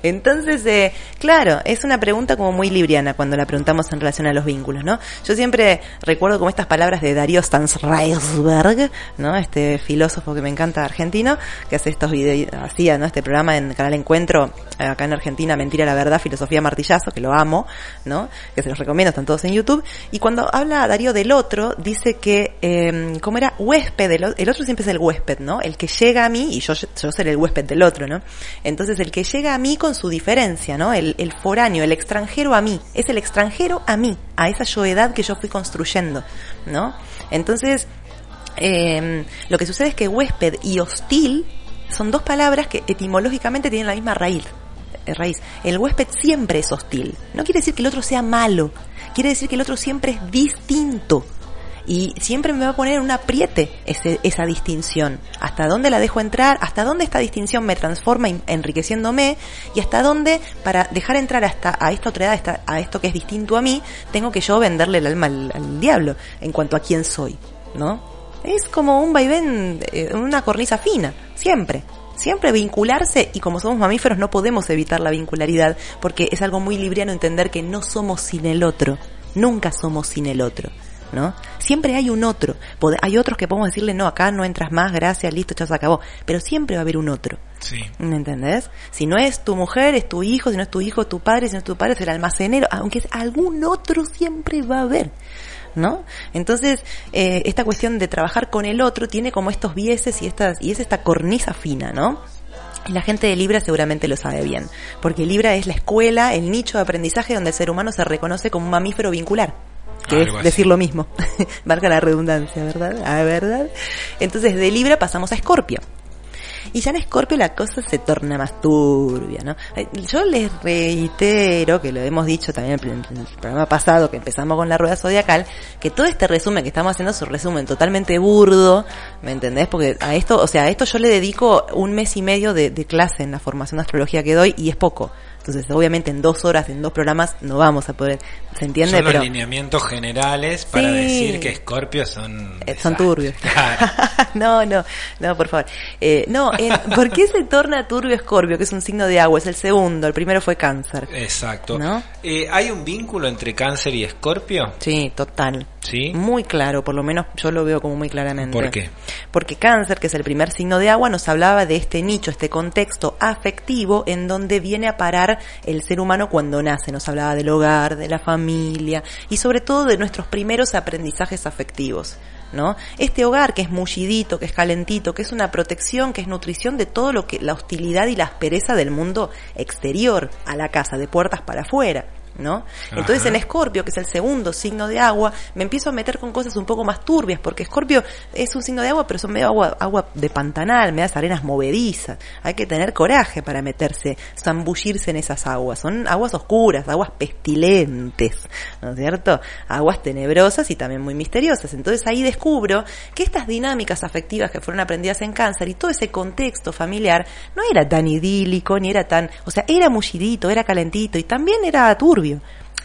Entonces, eh, claro, es una pregunta como muy libriana cuando la preguntamos en relación a los vínculos, ¿no? Yo siempre recuerdo como estas palabras de Darío Stanzreisberg, ¿no? Este filósofo que me encanta argentino, que hace estos videos, hacía, ¿no? Este programa en Canal Encuentro, eh, acá en Argentina, Mentira la Verdad, Filosofía Martillazo, que lo amo, ¿no? Que se los recomiendo, están todos en YouTube. Y cuando habla Darío del otro, dice que, eh, ¿cómo era? Huésped, el, el otro siempre es el huésped, ¿no? El que llega a mí, y yo, yo seré el huésped del otro, ¿no? Entonces, el que llega a mí con su diferencia, ¿no? El, el foráneo, el extranjero a mí, es el extranjero a mí, a esa yoedad que yo fui construyendo, ¿no? Entonces, eh, lo que sucede es que huésped y hostil son dos palabras que etimológicamente tienen la misma raíz. eh, raíz. El huésped siempre es hostil. No quiere decir que el otro sea malo. Quiere decir que el otro siempre es distinto. Y siempre me va a poner en un apriete ese, esa distinción. Hasta dónde la dejo entrar, hasta dónde esta distinción me transforma en- enriqueciéndome y hasta dónde para dejar entrar hasta a esta otra edad, a esto que es distinto a mí, tengo que yo venderle el alma al, al diablo en cuanto a quién soy, ¿no? Es como un vaivén, eh, una cornisa fina, siempre. Siempre vincularse y como somos mamíferos no podemos evitar la vincularidad porque es algo muy libriano entender que no somos sin el otro, nunca somos sin el otro. ¿No? Siempre hay un otro. Hay otros que podemos decirle, no, acá no entras más, gracias, listo, ya se acabó. Pero siempre va a haber un otro. Sí. ¿Me entendés? Si no es tu mujer, es tu hijo, si no es tu hijo, tu padre, si no es tu padre, es el almacenero, aunque es algún otro siempre va a haber. ¿No? Entonces, eh, esta cuestión de trabajar con el otro tiene como estos vieses y estas, y es esta cornisa fina, ¿no? Y la gente de Libra seguramente lo sabe bien, porque Libra es la escuela, el nicho de aprendizaje donde el ser humano se reconoce como un mamífero vincular, que Algo es así. decir lo mismo, valga la redundancia, ¿verdad? Ah, ¿verdad? Entonces de Libra pasamos a Escorpio. Y ya en Escorpio la cosa se torna más turbia, ¿no? Yo les reitero, que lo hemos dicho también en el programa pasado, que empezamos con la rueda zodiacal, que todo este resumen que estamos haciendo es un resumen totalmente burdo, ¿me entendés? Porque a esto, o sea, a esto yo le dedico un mes y medio de, de clase en la formación de astrología que doy y es poco. Entonces, obviamente en dos horas, en dos programas, no vamos a poder, ¿se entiende? Son Pero los lineamientos generales para Sí. decir que Scorpio son... Eh, son desastres. turbios. Claro. no, no, no, por favor. Eh, no, en- ¿por qué se torna turbio Escorpio, que es un signo de agua? Es el segundo, el primero fue cáncer. Exacto. ¿No? Eh, ¿Hay un vínculo entre cáncer y Escorpio? Sí, total. Sí. Muy claro, por lo menos yo lo veo como muy claramente. ¿Por qué? Porque cáncer, que es el primer signo de agua, nos hablaba de este nicho, este contexto afectivo en donde viene a parar el ser humano cuando nace. Nos hablaba del hogar, de la familia y sobre todo de nuestros primeros aprendizajes afectivos. ¿No? Este hogar que es mullidito, que es calentito, que es una protección, que es nutrición de todo lo que la hostilidad y la aspereza del mundo exterior a la casa, de puertas para afuera. ¿No? Entonces en Escorpio, que es el segundo signo de agua, me empiezo a meter con cosas un poco más turbias, porque Escorpio es un signo de agua, pero son medio agua, agua de pantanal, medias arenas movedizas. Hay que tener coraje para meterse, zambullirse en esas aguas. Son aguas oscuras, aguas pestilentes, ¿no es cierto? Aguas tenebrosas y también muy misteriosas. Entonces ahí descubro que estas dinámicas afectivas que fueron aprendidas en cáncer y todo ese contexto familiar no era tan idílico, ni era tan, o sea, era mullidito, era calentito y también era turbio.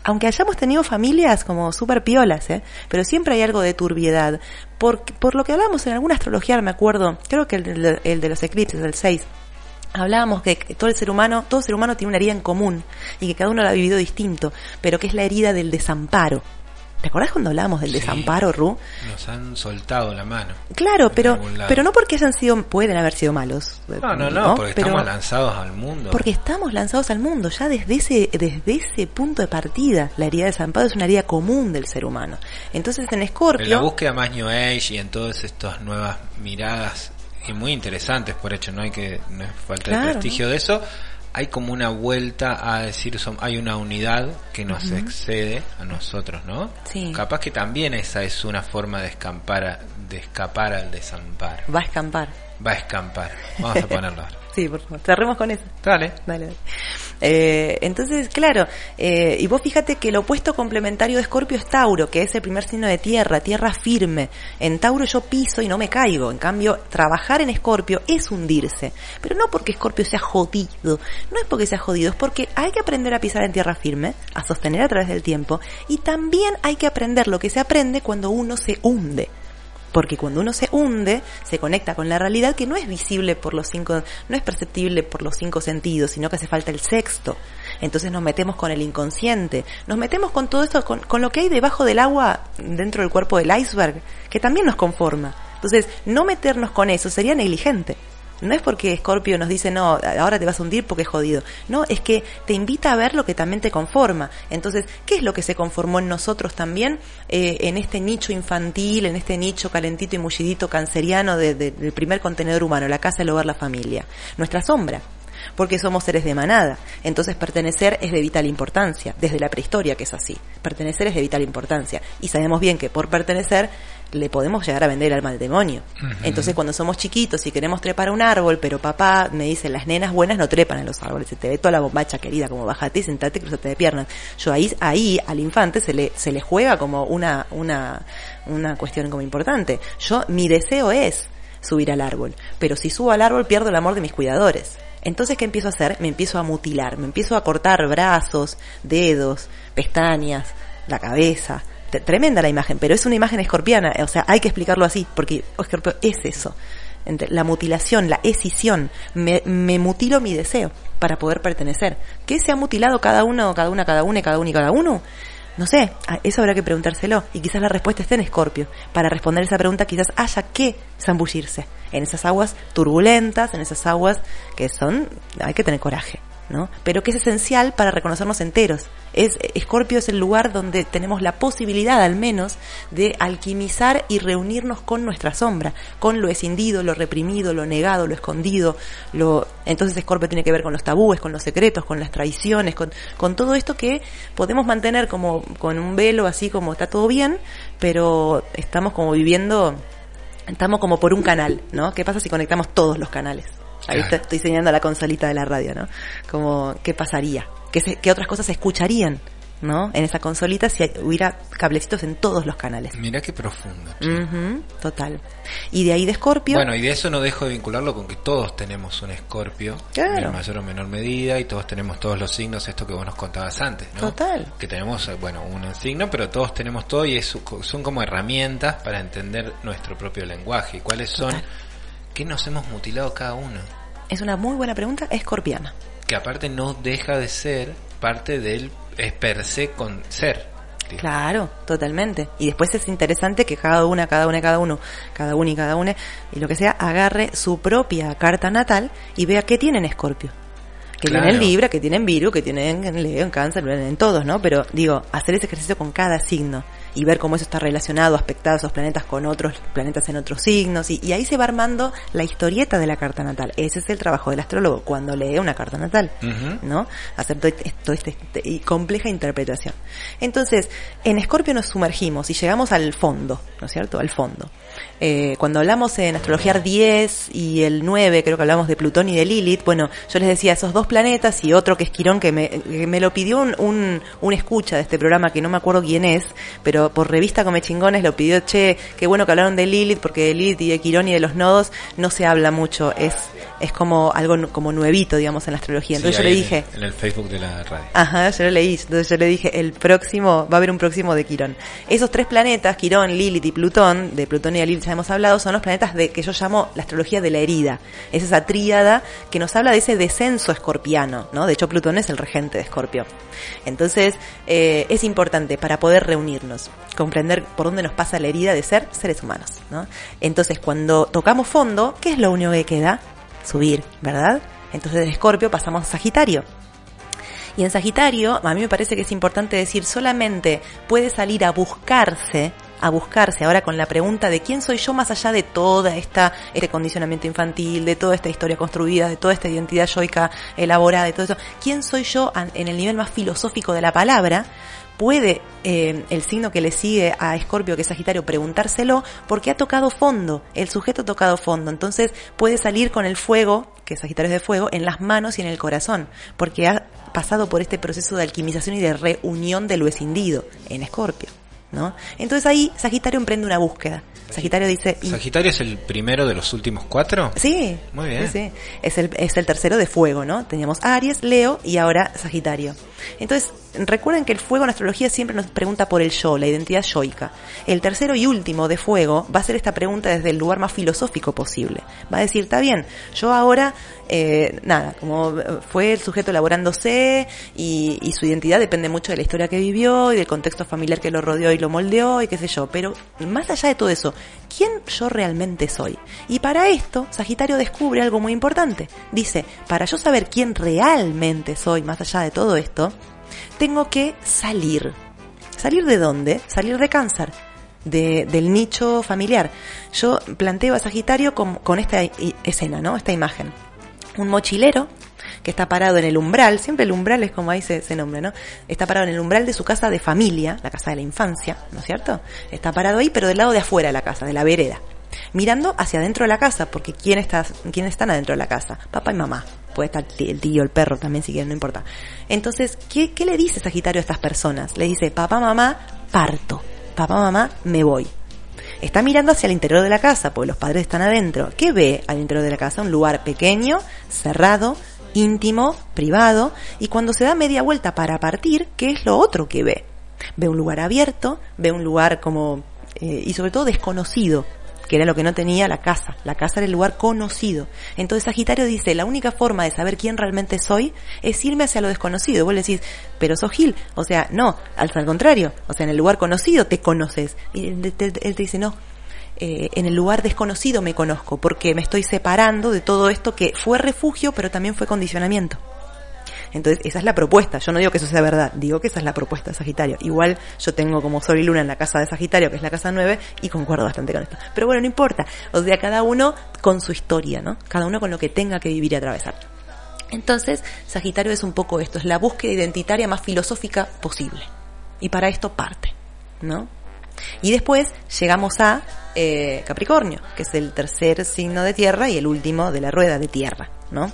Aunque hayamos tenido familias como súper piolas, ¿eh? pero siempre hay algo de turbiedad. Por, por lo que hablamos en alguna astrología, me acuerdo, creo que el, de- el de los eclipses, el 6, hablábamos que todo el ser humano, todo ser humano tiene una herida en común y que cada uno la ha vivido distinto, pero que es la herida del desamparo. ¿Te acordás cuando hablábamos del Sí. desamparo, Ru? Nos han soltado la mano. Claro, pero, pero no porque hayan sido, pueden haber sido malos. No, no, no, porque Pero- estamos lanzados al mundo. porque estamos lanzados al mundo, ya desde ese, desde ese punto de partida, la herida de desamparo es una herida común del ser humano. Entonces en En la búsqueda más New Age y en todas estas nuevas miradas y muy interesantes, por hecho, no hay que no es falta Claro, de prestigio de eso, hay como una vuelta a decir, son, hay una unidad que nos excede a nosotros, ¿no? Sí. Capaz que también esa es una forma de escapar, a- de escapar al desamparo. va a escampar. Va a escampar. Vamos a ponerlo ahora. Sí, por favor, cerremos con eso. Dale. Dale, dale. Eh, entonces, claro, eh, y vos fíjate que el opuesto complementario de Escorpio es Tauro, que es el primer signo de tierra, tierra firme. En Tauro yo piso y no me caigo. En cambio, trabajar en Escorpio es hundirse. Pero no porque Escorpio sea jodido, no es porque sea jodido, es porque hay que aprender a pisar en tierra firme, a sostener a través del tiempo, y también hay que aprender lo que se aprende cuando uno se hunde. Porque cuando uno se hunde, se conecta con la realidad que no es visible por los cinco, no es perceptible por los cinco sentidos, sino que hace falta el sexto. Entonces nos metemos con el inconsciente, nos metemos con todo esto, con, con lo que hay debajo del agua, dentro del cuerpo del iceberg, que también nos conforma. Entonces, no meternos con eso sería negligente. No es porque Scorpio nos dice, no, ahora te vas a hundir porque es jodido. No, es que te invita a ver lo que también te conforma. Entonces, ¿qué es lo que se conformó en nosotros también? Eh, en este nicho infantil, en este nicho calentito y mullidito canceriano de- de- del primer contenedor humano, la casa, el hogar, la familia. Nuestra sombra porque somos seres de manada. Entonces pertenecer es de vital importancia, desde la prehistoria que es así. Pertenecer es de vital importancia. Y sabemos bien que por pertenecer le podemos llegar a vender el alma al demonio. Entonces cuando somos chiquitos y queremos trepar a un árbol, pero papá me dice, las nenas buenas no trepan en los árboles, se te ve toda la bombacha querida, como bájate, sentate, cruzate de piernas. Yo ahí, ahí al infante se le, se le juega como una, una, una cuestión como importante. Yo, mi deseo es subir al árbol, pero si subo al árbol pierdo el amor de mis cuidadores. Entonces, ¿qué empiezo a hacer? Me empiezo a mutilar, me empiezo a cortar brazos, dedos, pestañas, la cabeza. Tremenda la imagen, pero es una imagen escorpiana, o sea, hay que explicarlo así, porque Escorpio es eso. Entre la mutilación, la escisión, me, me mutilo mi deseo para poder pertenecer. ¿Qué se ha mutilado cada uno, cada una, cada una, cada uno y cada uno? No sé, eso habrá que preguntárselo. Y quizás la respuesta esté en Escorpio. Para responder esa pregunta quizás haya que zambullirse en esas aguas turbulentas, en esas aguas que son, hay que tener coraje, ¿no? Pero que es esencial para reconocernos enteros. Es, Escorpio es el lugar donde tenemos la posibilidad al menos de alquimizar y reunirnos con nuestra sombra, con lo escindido, lo reprimido, lo negado, lo escondido, lo, entonces Escorpio tiene que ver con los tabúes, con los secretos, con las traiciones, con, con todo esto que podemos mantener como con un velo así como está todo bien, pero estamos como viviendo, estamos como por un canal, ¿no? ¿Qué pasa si conectamos todos los canales? Ahí Claro. estoy señalando la consolita de la radio, ¿no? Como, ¿qué pasaría? ¿Qué, se- qué otras cosas se escucharían, ¿no? En esa consolita si hubiera cablecitos en todos los canales. Mirá qué profundo. Ujú, total. Y de ahí de Escorpio. Bueno, y de eso no dejo de vincularlo con que todos tenemos un escorpio, Claro. en mayor o menor medida, y todos tenemos todos los signos, esto que vos nos contabas antes, ¿no? Total. Que tenemos, eh, bueno, un signo, pero todos tenemos todo y es, son como herramientas para entender nuestro propio lenguaje. ¿Y cuáles son? Total. ¿Qué nos hemos mutilado cada uno? Es una muy buena pregunta escorpiana. Que aparte no deja de ser parte del es per se con ser. digamos. Claro, totalmente. Y después es interesante que cada una, cada una, cada uno, cada uno y cada una, y lo que sea, agarre su propia carta natal y vea qué tiene en Escorpio. Que Claro. tienen Libra, que tienen Virgo, que tienen en Leo, en Cáncer, en todos, ¿no? Pero digo, hacer ese ejercicio con cada signo y ver cómo eso está relacionado, aspectado esos planetas con otros planetas en otros signos y, y ahí se va armando la historieta de la carta natal. Ese es el trabajo del astrólogo cuando lee una carta natal. ¿no? Hacer todo este, todo este- este- compleja interpretación. Entonces, en Escorpio nos sumergimos y llegamos al fondo, ¿no es cierto? Al fondo. Eh, cuando hablamos en astrología 10 y el 9, creo que hablamos de Plutón y de Lilith, bueno, yo les decía esos dos planetas y otro que es Quirón, que me, que me lo pidió un, un, un escucha de este programa, que no me acuerdo quién es, pero por revista Come Chingones lo pidió, che, qué bueno que hablaron de Lilith, porque de Lilith y de Quirón y de los nodos no se habla mucho, es, es como algo como nuevito, digamos, en la astrología. Entonces Sí, yo le dije, En el Facebook de la radio. Ajá, yo lo leí. Entonces yo le dije, el próximo, va a haber un próximo de Quirón. Esos tres planetas, Quirón, Lilith y Plutón, de Plutón y de Lilith hemos hablado, son los planetas de que yo llamo la astrología de la herida. Es esa tríada que nos habla de ese descenso escorpiano, ¿no? De hecho, Plutón es el regente de Escorpio. Entonces, eh, es importante para poder reunirnos, comprender por dónde nos pasa la herida de ser seres humanos, ¿no? Entonces, cuando tocamos fondo, ¿qué es lo único que queda? Subir, ¿verdad? Entonces, de Escorpio pasamos a Sagitario. Y en Sagitario, a mí me parece que es importante decir, solamente puede salir a buscarse, a buscarse ahora con la pregunta de quién soy yo más allá de toda esta, este condicionamiento infantil, de toda esta historia construida, de toda esta identidad yoica elaborada, de todo eso. ¿Quién soy yo en el nivel más filosófico de la palabra? puede eh, el signo que le sigue a Escorpio, que es Sagitario, preguntárselo porque ha tocado fondo, el sujeto ha tocado fondo, entonces puede salir con el fuego, que Sagitario es de fuego, en las manos y en el corazón, porque ha pasado por este proceso de alquimización y de reunión de lo escindido en Escorpio. ¿No? Entonces ahí Sagitario emprende una búsqueda. Sagitario dice, y- ¿Sagitario es el primero de los últimos cuatro? Sí. Muy bien. Sí, sí. Es el, es el tercero de fuego, ¿no? Teníamos Aries, Leo y ahora Sagitario. Entonces, recuerden que el fuego en astrología siempre nos pregunta por el yo, la identidad yoica. El tercero y último de fuego va a hacer esta pregunta desde el lugar más filosófico posible. Va a decir, está bien, yo ahora, eh, nada, como fue el sujeto elaborándose y, y su identidad depende mucho de la historia que vivió y del contexto familiar que lo rodeó y lo moldeó y qué sé yo, pero más allá de todo eso, ¿quién yo realmente soy? Y para esto, Sagitario descubre algo muy importante. Dice, para yo saber quién realmente soy, más allá de todo esto, tengo que salir. ¿Salir de dónde? Salir de cáncer. De, del nicho familiar. Yo planteo a Sagitario con, con esta escena, ¿no? Esta imagen. Un mochilero que está parado en el umbral, siempre el umbral es como ahí se, se nombra, ¿no? Está parado en el umbral de su casa de familia, la casa de la infancia, ¿no es cierto? Está parado ahí, pero del lado de afuera de la casa, de la vereda. Mirando hacia adentro de la casa, porque ¿quién está, ¿quién están adentro de la casa? Papá y mamá. Puede estar el tío, el perro también, si quieren, no importa. Entonces, ¿qué, ¿qué le dice Sagitario a estas personas? Le dice, papá, mamá, parto. Papá, mamá, me voy. Está mirando hacia el interior de la casa, porque los padres están adentro. ¿Qué ve al interior de la casa? Un lugar pequeño, cerrado, íntimo, privado, y cuando se da media vuelta para partir, ¿qué es lo otro que ve? Ve un lugar abierto, ve un lugar como, eh, y sobre todo desconocido, que era lo que no tenía la casa. La casa era el lugar conocido. Entonces Sagitario dice, la única forma de saber quién realmente soy es irme hacia lo desconocido. Vos le decís, pero sos Gil. O sea, no, al contrario. O sea, en el lugar conocido te conoces. Y él te, te dice, no, eh, en el lugar desconocido me conozco, porque me estoy separando de todo esto que fue refugio, pero también fue condicionamiento. Entonces, esa es la propuesta. Yo no digo que eso sea verdad, digo que esa es la propuesta de Sagitario. Igual yo tengo como Sol y Luna en la casa de Sagitario, que es la casa 9, y concuerdo bastante con esto. Pero bueno, no importa. O sea, cada uno con su historia, ¿no? Cada uno con lo que tenga que vivir y atravesar. Entonces, Sagitario es un poco esto, es la búsqueda identitaria más filosófica posible. Y para esto parte, ¿no? Y después llegamos a eh, Capricornio, que es el tercer signo de tierra y el último de la rueda de tierra, ¿no?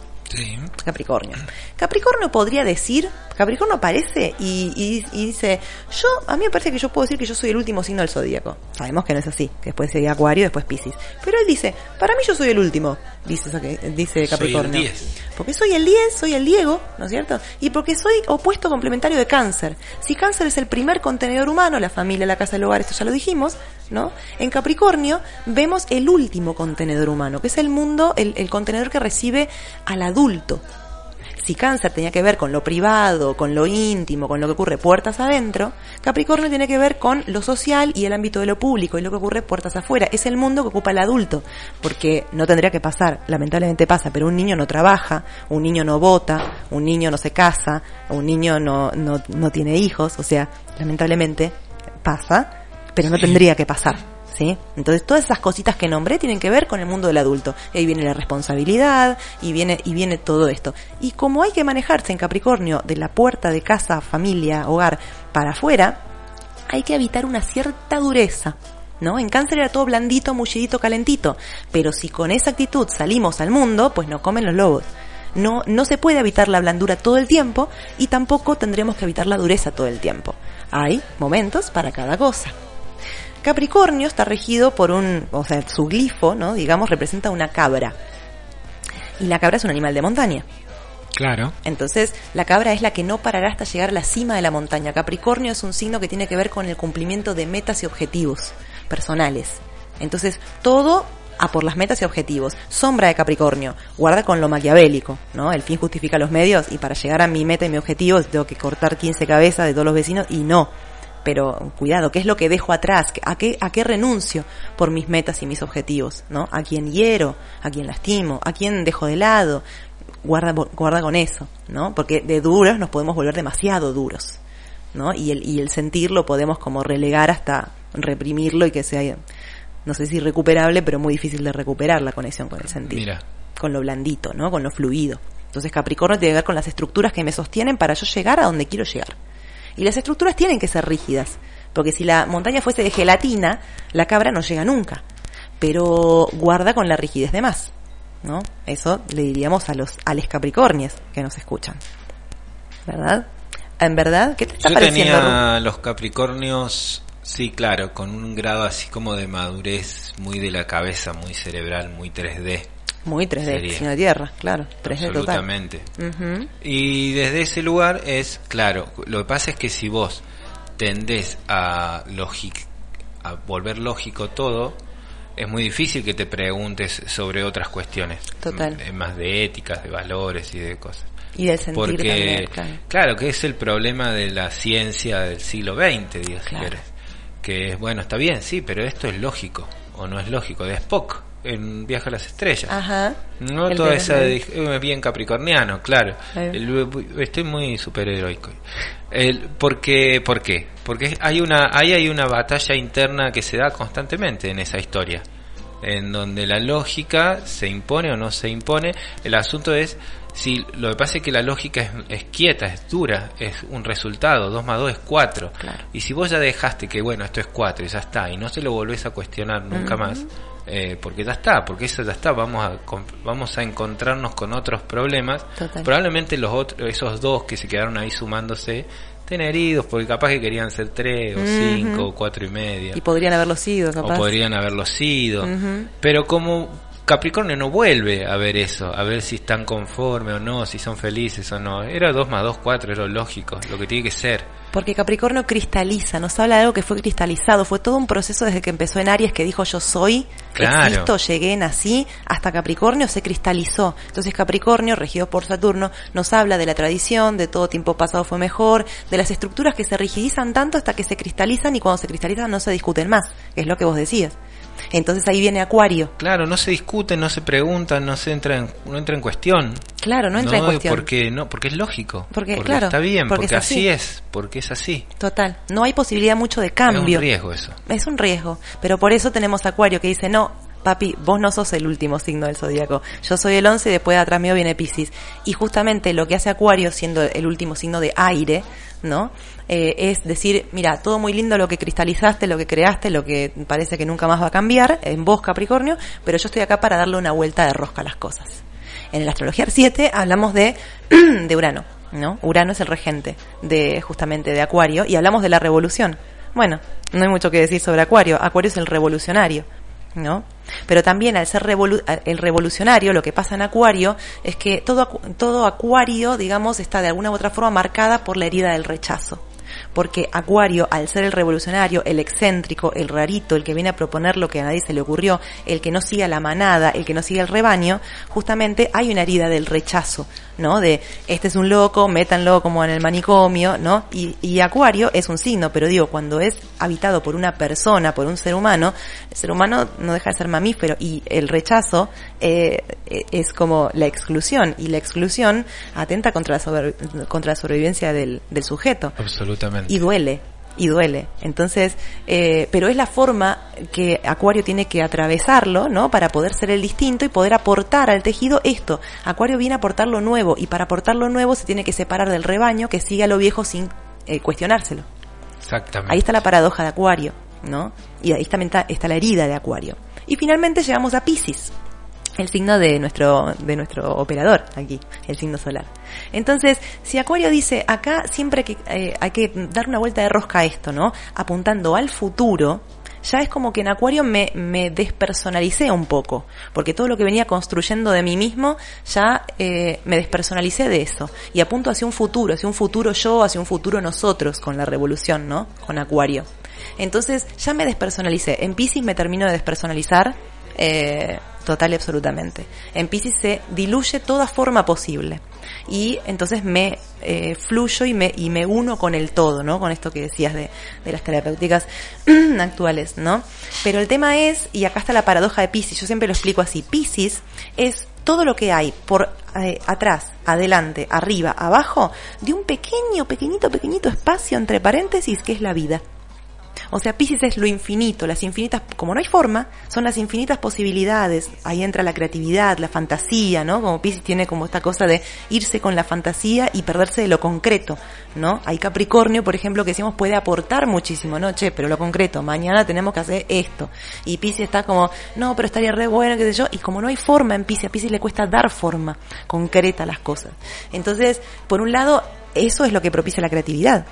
Capricornio. Capricornio podría decir, Capricornio aparece y, dice, yo, a mí me parece que yo puedo decir que yo soy el último signo del zodíaco. Sabemos que no es así, que después sigue Acuario después Piscis. Pero él dice, para mí yo soy el último, dice, dice Capricornio. Soy el 10. Porque soy el 10, soy el Diego, ¿no es cierto? Y porque soy opuesto complementario de cáncer. Si cáncer es el primer contenedor humano, la familia, la casa, el hogar, esto ya lo dijimos, ¿no? En Capricornio vemos el último contenedor humano, que es el mundo, el, el contenedor que recibe al adulto. Si cáncer tenía que ver con lo privado, con lo íntimo, con lo que ocurre puertas adentro, Capricornio tiene que ver con lo social y el ámbito de lo público y lo que ocurre puertas afuera. Es el mundo que ocupa el adulto, porque no tendría que pasar, lamentablemente pasa, pero un niño no trabaja, un niño no vota, un niño no se casa, un niño no, no, no tiene hijos, o sea, lamentablemente pasa, pero no tendría que pasar. Entonces todas esas cositas que nombré tienen que ver con el mundo del adulto. Y ahí viene la responsabilidad y viene, y viene todo esto. Y como hay que manejarse en Capricornio de la puerta de casa, familia, hogar para afuera, hay que evitar una cierta dureza. ¿No? En cáncer era todo blandito, mullidito, calentito. Pero si con esa actitud salimos al mundo, pues no comen los lobos. No, no se puede evitar la blandura todo el tiempo y tampoco tendremos que evitar la dureza todo el tiempo. Hay momentos para cada cosa. Capricornio está regido por un, o sea, su glifo, ¿no? Digamos, representa una cabra. Y la cabra es un animal de montaña. Claro. Entonces, la cabra es la que no parará hasta llegar a la cima de la montaña. Capricornio es un signo que tiene que ver con el cumplimiento de metas y objetivos personales. Entonces, todo a por las metas y objetivos. Sombra de Capricornio, guarda con lo maquiavélico, ¿no? El fin justifica los medios y para llegar a mi meta y mi objetivo tengo que cortar 15 cabezas de todos los vecinos y no. Pero cuidado, ¿qué es lo que dejo atrás? ¿A qué, a qué renuncio por mis metas y mis objetivos? ¿No? ¿A quién hiero? ¿A quién lastimo? ¿A quién dejo de lado? Guarda, guarda con eso, ¿no? Porque de duros nos podemos volver demasiado duros, ¿no? Y el, y el sentir lo podemos como relegar hasta reprimirlo y que sea, no sé si recuperable, pero muy difícil de recuperar la conexión con el sentir. Mira. Con lo blandito, ¿no? Con lo fluido. Entonces Capricornio tiene que ver con las estructuras que me sostienen para yo llegar a donde quiero llegar. Y las estructuras tienen que ser rígidas, porque si la montaña fuese de gelatina, la cabra no llega nunca. Pero guarda con la rigidez de más, ¿no? Eso le diríamos a los a les Capricornios que nos escuchan. ¿Verdad? ¿En verdad? ¿Qué te está Yo pareciendo? Tenía los Capricornios, sí, claro, con un grado así como de madurez muy de la cabeza, muy cerebral, muy 3D. Muy 3D, Sería. de tierra, claro. 3D total. Absolutamente. Ujú. Y desde ese lugar es, claro, lo que pasa es que si vos tendés a, a volver lógico todo, es muy difícil que te preguntes sobre otras cuestiones. Total. M- Más de éticas, de valores y de cosas. Y del sentir Porque, también, claro. claro. que es el problema de la ciencia del siglo XX, digo, si. Que es, bueno, está bien, sí, pero esto es lógico, o no es lógico, de Spock en Viaje a las Estrellas. Ajá. No El toda de- esa de- eh, bien capricorniano, claro. El- estoy muy superheroico. El, porque, ¿Por qué? Porque hay una, ahí hay una batalla interna que se da constantemente en esa historia, en donde la lógica se impone o no se impone. El asunto es si lo que pasa es que la lógica es, es quieta, es dura, es un resultado, 2 más 2 es 4. Claro. Y si vos ya dejaste que, bueno, esto es 4 y ya está, y no se lo volvés a cuestionar nunca más, eh, porque ya está, porque eso ya está, vamos a, vamos a encontrarnos con otros problemas. Total. Probablemente los otros, esos dos que se quedaron ahí sumándose, estén heridos, porque capaz que querían ser 3 o. 5 o 4 y media. Y podrían haberlo sido, O capaz. podrían haberlo sido. Pero como Capricornio no vuelve a ver eso, a ver si están conformes o no, si son felices o no. Era 2 más 2, 4, era lo lógico, lo que tiene que ser. Porque Capricornio cristaliza, nos habla de algo que fue cristalizado, fue todo un proceso desde que empezó en Aries que dijo yo soy, Claro. existo, llegué, nací, hasta Capricornio se cristalizó. Entonces Capricornio, regido por Saturno, nos habla de la tradición, de todo tiempo pasado fue mejor, de las estructuras que se rigidizan tanto hasta que se cristalizan y cuando se cristalizan no se discuten más, que es lo que vos decías. Entonces ahí viene Acuario. Claro, no se discuten, no se preguntan, no se entra en, no entra en cuestión. Claro, no entra en cuestión. Porque, no, porque es lógico. Porque, claro, está bien, porque porque, es así. es, porque es así. Total, no hay posibilidad mucho de Es cambio. un riesgo eso. Es un riesgo, pero por eso tenemos Acuario que dice, no, papi, vos no sos el último signo del zodíaco. Yo soy el 11 y después de atrás mío viene Piscis. Y justamente lo que hace Acuario, siendo el último signo de aire, ¿no? Eh, es decir, mira, todo muy lindo lo que cristalizaste, lo que creaste, lo que parece que nunca más va a cambiar en vos, Capricornio, pero yo estoy acá para darle una vuelta de rosca a las cosas. En el Astrología 7 hablamos de, de Urano, ¿no? Urano es el regente de, justamente, de Acuario, y hablamos de la revolución. Bueno, no hay mucho que decir sobre Acuario. Acuario es el revolucionario, ¿no? Pero también al ser revolu- el revolucionario, lo que pasa en Acuario es que todo, todo Acuario, digamos, está de alguna u otra forma marcada por la herida del rechazo. Porque Acuario, al ser el revolucionario, el excéntrico, el rarito, el que viene a proponer lo que a nadie se le ocurrió, el que no sigue la manada, el que no sigue al rebaño, justamente hay una herida del rechazo, ¿no? De este es un loco, métanlo como en el manicomio, ¿no? Y, y Acuario es un signo, pero digo, cuando es habitado por una persona, por un ser humano, el ser humano no deja de ser mamífero y el rechazo eh, eh, es como la exclusión y la exclusión atenta contra la, sobre- contra la sobrevivencia del, del sujeto Absolutamente. y duele y duele entonces eh, pero es la forma que Acuario tiene que atravesarlo no para poder ser el distinto y poder aportar al tejido esto Acuario viene a aportar lo nuevo y para aportar lo nuevo se tiene que separar del rebaño que sigue a lo viejo sin eh, cuestionárselo Exactamente. Ahí está la paradoja de Acuario, ¿no? Y ahí también está, está la herida de Acuario. Y finalmente llegamos a Pisces, el signo de nuestro, de nuestro operador aquí, el signo solar. Entonces, si Acuario dice, acá siempre que, eh, hay que dar una vuelta de rosca a esto, ¿no? Apuntando al futuro, ya es como que en Acuario me, me despersonalicé un poco, porque todo lo que venía construyendo de mí mismo, ya eh, me despersonalicé de eso, y apunto hacia un futuro, hacia un futuro yo, hacia un futuro nosotros, con la revolución, ¿no? Con Acuario. Entonces, ya me despersonalicé. En Pisces me termino de despersonalizar, eh, total y absolutamente. En Pisces se diluye toda forma posible. Y entonces me eh, fluyo y me, y me uno con el todo, ¿no? Con esto que decías de, de las terapéuticas actuales, ¿no? Pero el tema es, y acá está la paradoja de Pisces, yo siempre lo explico así, Pisces es todo lo que hay por eh, atrás, adelante, arriba, abajo, de un pequeño, pequeñito, pequeñito espacio entre paréntesis que es la vida. O sea, Pisces es lo infinito, las infinitas, como no hay forma, son las infinitas posibilidades. Ahí entra la creatividad, la fantasía, ¿no? Como Pisces tiene como esta cosa de irse con la fantasía y perderse de lo concreto, ¿no? Hay Capricornio, por ejemplo, que decimos puede aportar muchísimo, ¿no? Che, pero lo concreto, mañana tenemos que hacer esto. Y Pisces está como, no, pero estaría re bueno, qué sé yo. Y como no hay forma en Pisces, a Pisces le cuesta dar forma concreta a las cosas. Entonces, por un lado, eso es lo que propicia la creatividad.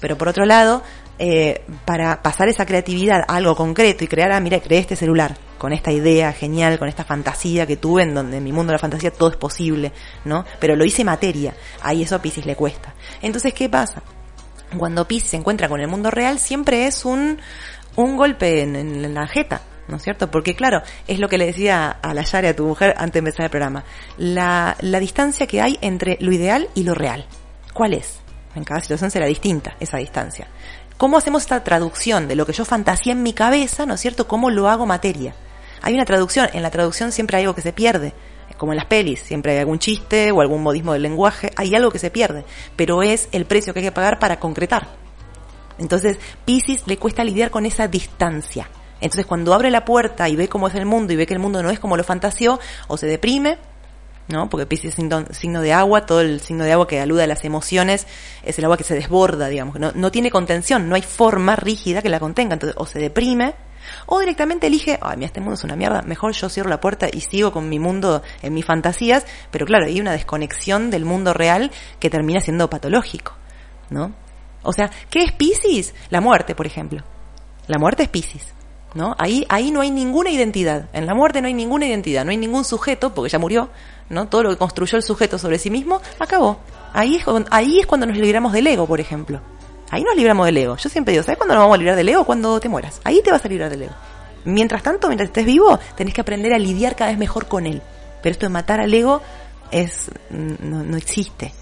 Pero por otro lado, eh, para pasar esa creatividad a algo concreto y crear, ah, mira, creé este celular con esta idea genial, con esta fantasía que tuve en donde en mi mundo de la fantasía todo es posible, ¿no? Pero lo hice materia, ahí eso a Pisces le cuesta. Entonces, ¿qué pasa? Cuando Pisces se encuentra con el mundo real, siempre es un, un golpe en, la jeta, ¿no es cierto? Porque claro, es lo que le decía a la Yare, a tu mujer, antes de empezar el programa. La, la distancia que hay entre lo ideal y lo real. ¿Cuál es? En cada situación será distinta esa distancia. ¿Cómo hacemos esta traducción de lo que yo fantasía en mi cabeza, ¿no es cierto? ¿Cómo lo hago materia? Hay una traducción, en la traducción siempre hay algo que se pierde, como en las pelis, siempre hay algún chiste o algún modismo del lenguaje, hay algo que se pierde, pero es el precio que hay que pagar para concretar. Entonces, Pisces le cuesta lidiar con esa distancia. Entonces, cuando abre la puerta y ve cómo es el mundo y ve que el mundo no es como lo fantaseó, o se deprime, ¿no? Porque Pisces es signo, de agua, todo el signo de agua que alude a las emociones es el agua que se desborda, digamos, no, no tiene contención, no hay forma rígida que la contenga, entonces o se deprime, o directamente elige, ay, mira, este mundo es una mierda, mejor yo cierro la puerta y sigo con mi mundo en mis fantasías, pero claro, hay una desconexión del mundo real que termina siendo patológico, ¿no? O sea, ¿qué es Pisces? La muerte, por ejemplo. La muerte es Pisces. ¿No? Ahí, ahí no hay ninguna identidad. En la muerte no hay ninguna identidad, no hay ningún sujeto, porque ya murió, ¿no? Todo lo que construyó el sujeto sobre sí mismo, acabó. Ahí es, ahí es cuando nos libramos del ego, por ejemplo. Ahí nos libramos del ego. Yo siempre digo, ¿sabes cuándo nos vamos a librar del ego? Cuando te mueras. Ahí te vas a librar del ego. Mientras tanto, mientras estés vivo, tenés que aprender a lidiar cada vez mejor con él. Pero esto de matar al ego es no, no existe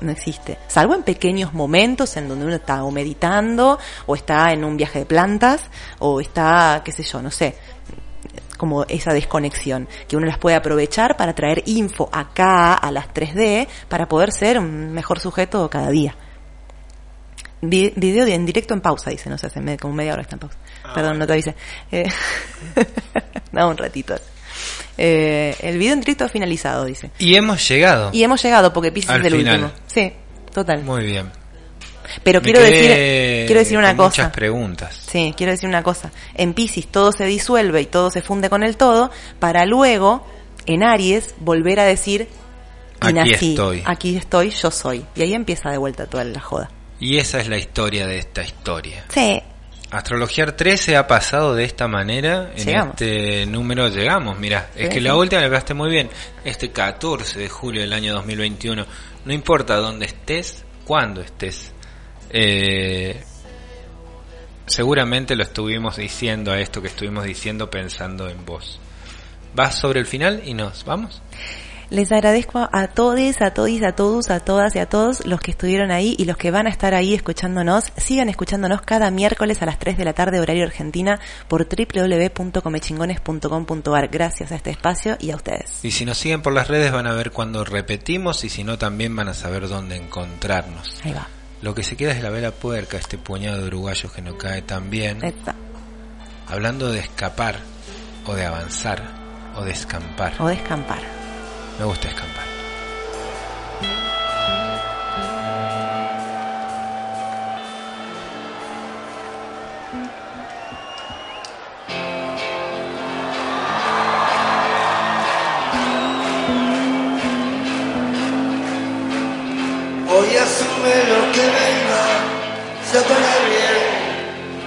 no existe. Salvo en pequeños momentos en donde uno está o meditando, o está en un viaje de plantas, o está, qué sé yo, no sé, como esa desconexión, que uno las puede aprovechar para traer info acá a las 3D para poder ser un mejor sujeto cada día. video en directo en pausa, dice, no sé, hace como media hora está en pausa. Perdón, no te avise. Eh, no, un ratito. Eh, el video en directo ha finalizado, dice. Y hemos llegado. Y hemos llegado porque Pisces Al es el final. último. Sí, total. Muy bien. Pero Me quiero decir, quiero decir una con cosa. Muchas preguntas. Sí, quiero decir una cosa. En Pisces todo se disuelve y todo se funde con el todo, para luego, en Aries, volver a decir, y Aquí nací, estoy. aquí estoy, yo soy. Y ahí empieza de vuelta toda la joda. Y esa es la historia de esta historia. Sí, Astrologiar 13 ha pasado de esta manera. En Llegamos. este número llegamos. Mira, es Sí, que sí. la última la pegaste muy bien. Este 14 de julio del año 2021. No importa dónde estés, cuándo estés. Eh, seguramente lo estuvimos diciendo a esto que estuvimos diciendo pensando en vos. Vas sobre el final y nos vamos. Les agradezco a todos, a todos, a todos, a todas y a todos los que estuvieron ahí y los que van a estar ahí escuchándonos. Sigan escuchándonos cada miércoles a las 3 de la tarde horario argentina por www.comechingones.com.ar. Gracias a este espacio y a ustedes. Y si nos siguen por las redes van a ver cuando repetimos y si no también van a saber dónde encontrarnos. Ahí va. Lo que se queda es la vela puerca, este puñado de uruguayos que no cae tan bien. Esta. Hablando de escapar, o de avanzar, o de escampar. O de escampar. Me gusta escampar. Hoy asume lo que venga, se pone bien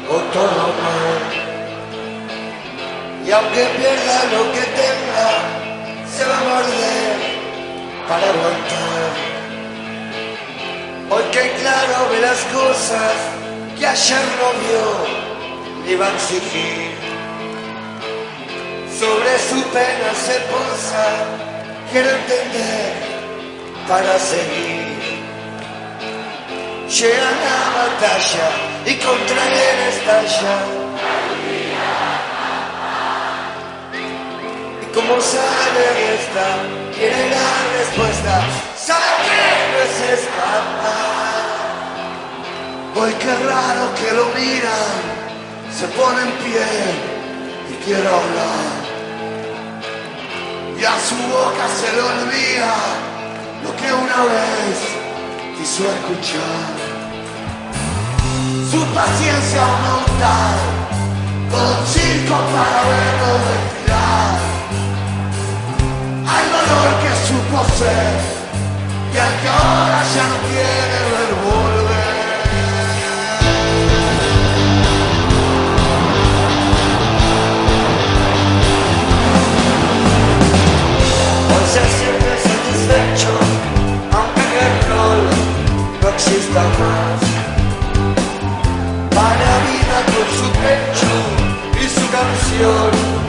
o todo mal. Y aunque pierda lo que se va a morder para aguantar. Hoy que claro ve las cosas que ayer no vio, va a exigir. Sobre su pena se posa, quiero entender para seguir. Llega la batalla y contra él estalla. Como sale de esta, tiene la respuesta. Sabe que no es escapar. Hoy qué raro que lo miran, se pone en pie y quiere hablar. Y a su boca se le olvida lo que una vez quiso escuchar. Su paciencia aumenta, un circo para verlo desfilar al dolor que supo ser y al que ahora ya no quiere ver volver. Hoy se siente satisfecho, aunque el rol no exista más. Para vida con su pecho y su canción.